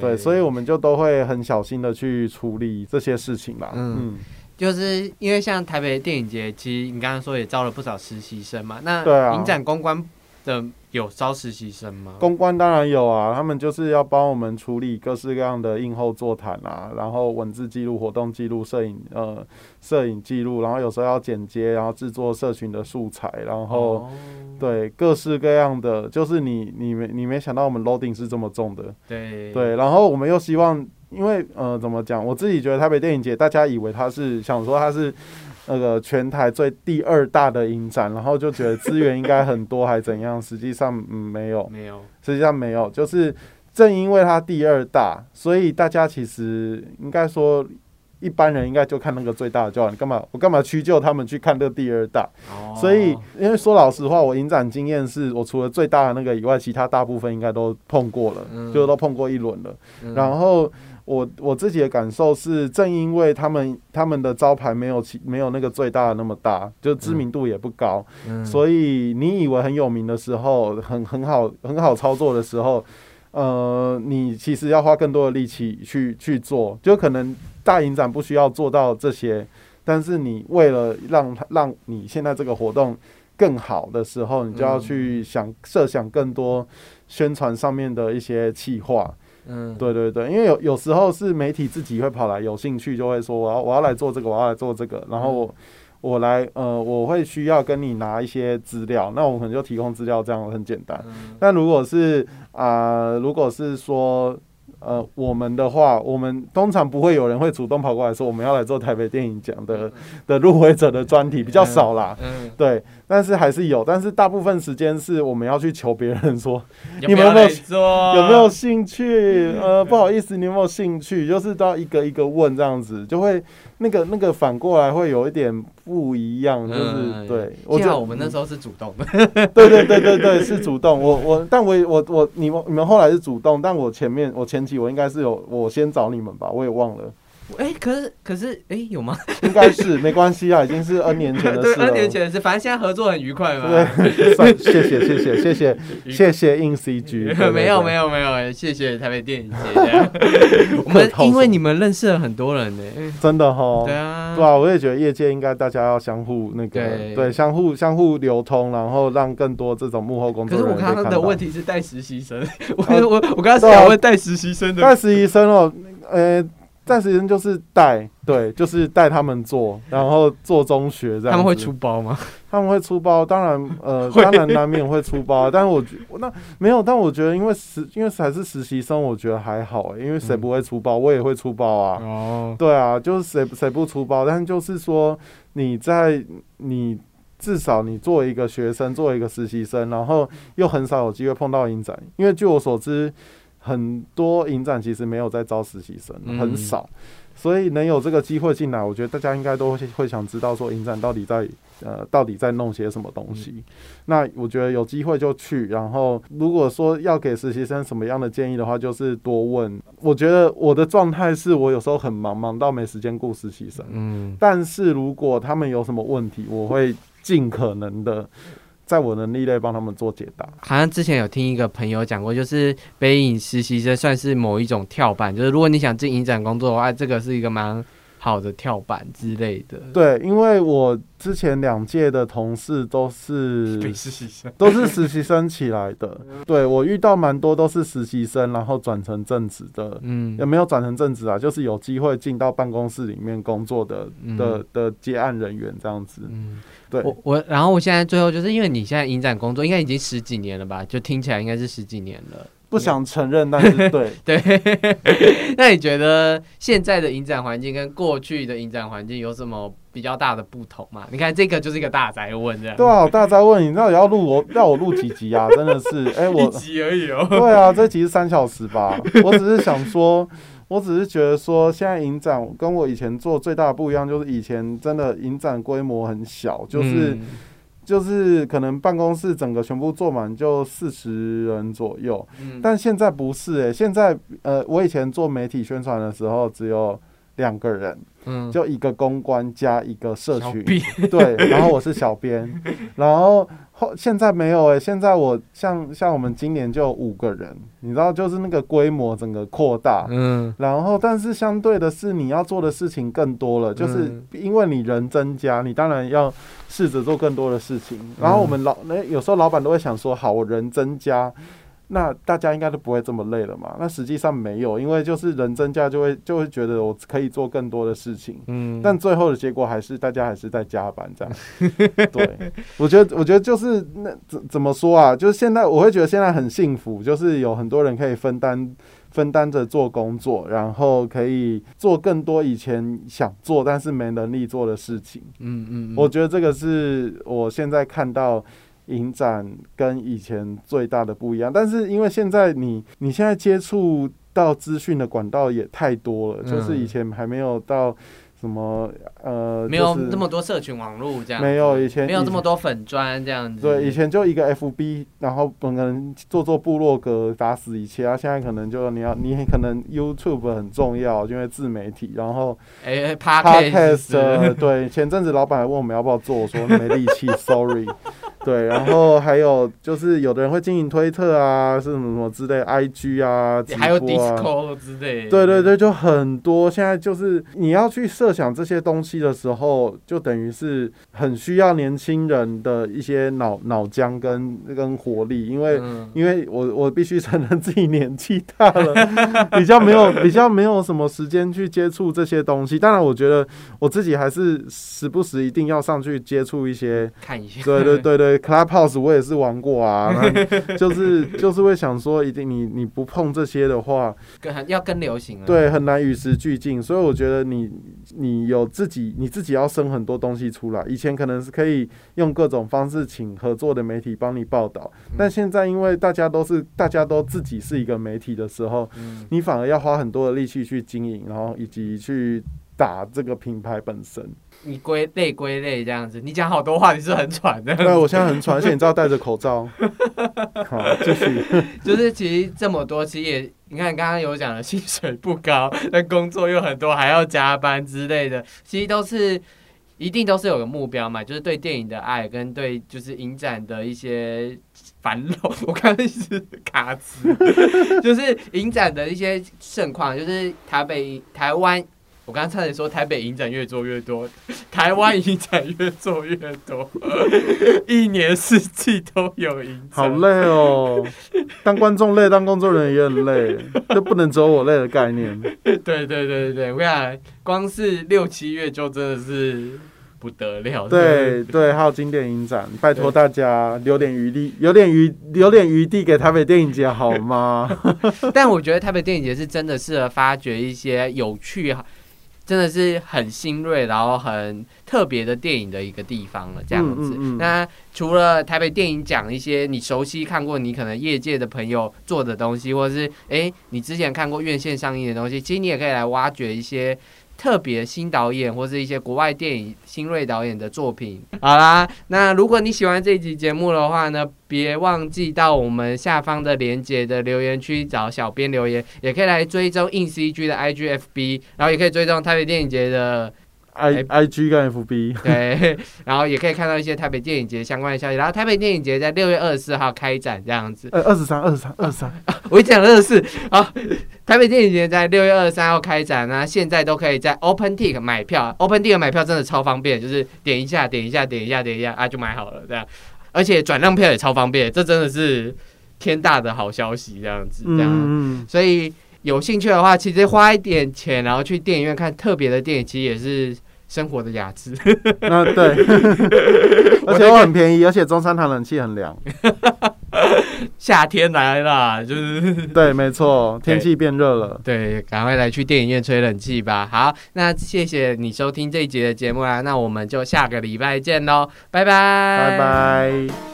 对，所以我们就都会很小心的去处理这些事情啦。嗯嗯，就是因为像台北电影节，其实你刚刚说也招了不少实习生嘛。那影展公关的有招实习生吗？公关当然有啊，他们就是要帮我们处理各式各样的应后座谈啊，然后文字记录、活动记录、摄影呃摄影记录，然后有时候要剪接，然后制作社群的素材，然后、哦。对各式各样的，就是你你没你没想到我们 loading 是这么重的，对。对，然后我们又希望，因为呃怎么讲，我自己觉得台北电影节，大家以为它是想说它是那个全台最第二大的影展，然后就觉得资源应该很多还怎样，实际上嗯没有，没有实际上没有，就是正因为它第二大，所以大家其实应该说。一般人应该就看那个最大的就好，你干嘛？我干嘛屈就他们去看这第二大？哦所以，因为说老实话，我影展经验是我除了最大的那个以外，其他大部分应该都碰过了，嗯就都碰过一轮了。嗯然后我我自己的感受是，正因为他们他们的招牌没有其没有那个最大的那么大，就知名度也不高，嗯。所以你以为很有名的时候，很很好很好操作的时候，呃，你其实要花更多的力气去去做，就可能大影展不需要做到这些，但是你为了让它让你现在这个活动更好的时候，你就要去想设想更多宣传上面的一些计划。嗯。对对对，因为有有时候是媒体自己会跑来有兴趣，就会说我要我要来做这个，我要来做这个，然后我我来呃，我会需要跟你拿一些资料，那我可能就提供资料，这样很简单。嗯。但如果是啊、如果是说呃我们的话，我们通常不会有人会主动跑过来说我们要来做台北电影奖的的入围者的专题，比较少啦。嗯，对，但是还是有，但是大部分时间是我们要去求别人说你你们有没有做？有没有兴趣？呃，不好意思，你有没有兴趣？就是都要一个一个问这样子，就会那个那个反过来会有一点不一样，就是、嗯对。我觉得我们那时候是主动 的，对对对对对是主动，我我但我也我我你们你们后来是主动，但我前面我前期我应该是有我先找你们吧，我也忘了，哎、可是可是哎、有吗？应该是没关系啊，已经是 N 年前的对，事了。N 年前的事，反正现在合作很愉快嘛。对，算谢谢谢谢谢谢谢谢硬 CG，没有没有，没有，谢谢台北电影节。我们因为你们认识了很多人呢。真的哈，对啊，对啊，我也觉得业界应该大家要相互那个对对相互相互流通，然后让更多这种幕后工可是我刚刚的问。题是带实习生，我啊我我刚刚想问带实习生的带实习生哦，呃，带实习生就是带，对，就是带他们做，然后做中学这样。他们会出，包吗？他们会出包，当然，呃，当然难免会出包，但是我那没有，但我觉得因为实因为还是实习生，我觉得还好，因为谁不会出包，我也会出包啊。哦，对啊，就是谁谁不出包，但就是说你在你至少你作为一个学生，作为一个实习生，然后又很少有机会碰到影展，因为据我所知，很多影展其实没有在招实习生，嗯很少，所以能有这个机会进来，我觉得大家应该都会会想知道说影展到底在呃到底在弄些什么东西。那我觉得有机会就去，然后如果说要给实习生什么样的建议的话，就是多问。我觉得我的状态是我有时候很忙，忙到没时间顾实习生。嗯，但是如果他们有什么问题，我会尽可能的在我能力内帮他们做解答。好像之前有听一个朋友讲过，就是北影实习生算是某一种跳板，就是如果你想进影展工作的话，这个是一个蛮好的跳板之类的。对，因为我之前两届的同事都是实习生，都是实习生起来的，对我遇到蛮多都是实习生，然后转成正职的。嗯也没有转成正职啊，就是有机会进到办公室里面工作的嗯的的接案人员这样子。嗯，对，我我然后我现在最后就是因为你现在影展工作应该已经十几年了吧，就听起来应该是十几年了。不想承认，但是 对，对，那你觉得现在的影展环境跟过去的影展环境有什么比较大的不同吗？你看这个就是一个大宅问，这样对啊，大宅问你，到底要录我要我录几集啊？真的是，哎、一我集而已哦。对啊，这集是三小时吧？我只是想说，我只是觉得说，现在影展跟我以前做最大的不一样，就是以前真的影展规模很小，就是、嗯就是可能办公室整个全部坐满就四十人左右，嗯。但现在不是诶、现在呃，我以前做媒体宣传的时候只有两个人，嗯。就一个公关加一个社群，对，然后我是小编，然后后现在没有诶、现在我像像我们今年就五个人，你知道，就是那个规模整个扩大。嗯。然后，但是相对的是，你要做的事情更多了，就是嗯因为你人增加，你当然要试着做更多的事情。然后我们老那有时候老板都会想说，好，我人增加，那大家应该都不会这么累了嘛？那实际上没有，因为就是人增加就会就会觉得我可以做更多的事情。嗯，但最后的结果还是大家还是在加班这样。对，我觉得我觉得就是那怎怎么说啊？就是现在我会觉得现在很幸福，就是有很多人可以分担分担着做工作，然后可以做更多以前想做但是没能力做的事情。嗯嗯，我觉得这个是我现在看到。影展跟以前最大的不一样，但是因为现在你你现在接触到资讯的管道也太多了，就是以前还没有到什么呃，没有就是这么多社群网络这样，没有以前没有这么多粉砖这样子，对，以前就一个 FB，然后可能做做部落格打死一切啊，现在可能就你要你可能 YouTube 很重要，因为自媒体，然后哎 Podcast 对，前阵子老板还问我们要不要做，我说没力气，Sorry。对，然后还有就是有的人会经营推特啊，是什么什么之类，IG 啊，直还有 Discord 之类的，对对对，就很多。现在就是你要去设想这些东西的时候，就等于是很需要年轻人的一些脑脑浆跟跟活力，因为。嗯因为我我必须承认自己年纪大了，比较没有 比较没有什么时间去接触这些东西。当然，我觉得我自己还是时不时一定要上去接触一些看一下，对对对对，Clubhouse 我也是玩过啊，就是就是会想说，一定你你不碰这些的话，跟要跟流行了，对，很难与时俱进。所以我觉得你你有自己你自己要生很多东西出来。以前可能是可以用各种方式请合作的媒体帮你报道，但现在因为大家都是大家都自己是一个媒体的时候，嗯，你反而要花很多的力气去经营，然后以及去打这个品牌本身。你归类归类这样子，你讲好多话，你是很喘的，对，我现在很喘，而且你知道戴着口罩。好，继续。就是其实这么多，其实也你看刚刚有讲的薪水不高，但工作又很多，还要加班之类的，其实都是一定都是有个目标嘛，就是对电影的爱跟对就是影展的一些繁荣。我刚刚是卡词，就是影展的一些盛况，就是台北、台湾。我刚刚差点说台北影展越做越多，台湾影展越做越多，一年四季都有影展，好累哦！当观众累，当工作人员也很累，这不能走我累的概念。对对对对对，我看光是六七月就真的是不得了。对对，还有经典影展，拜托大家留点余地，留点余留点余地给台北电影节好吗？但我觉得台北电影节是真的适合发掘一些有趣真的是很新锐，然后很特别的电影的一个地方了，这样子。那除了台北电影奖一些你熟悉看过，你可能业界的朋友做的东西，或者是哎你之前看过院线上映的东西，其实你也可以来挖掘一些。特别新导演或是一些国外电影新锐导演的作品。好啦，那如果你喜欢这集节目的话呢，别忘记到我们下方的连接的留言区找小编留言，也可以来追踪硬 CG 的 IGFB，然后也可以追踪台北电影节的。I i g 跟 f b 对，然后也可以看到一些台北电影节相关的消息。然后台北电影节在六月二十四号开展，这样子。呃，二十三，二十三，二十三。我讲二十四。啊，台北电影节在六月二十三号开展啊现在都可以在 Open Tick 买票。Open Tick 买票真的超方便，就是点一下，点一下，点一下，点一下啊，就买好了这样。而且转让票也超方便，这真的是天大的好消息，这样子，这样。所以。有兴趣的话，其实花一点钱，然后去电影院看特别的电影，其实也是生活的雅致。那对，而且很便宜，而且中山堂冷气很凉。夏天来了，就是对，没错，天气变热了，对，赶快来去电影院吹冷气吧。好，那谢谢你收听这一集的节目啦，那我们就下个礼拜见喽，拜拜，拜拜。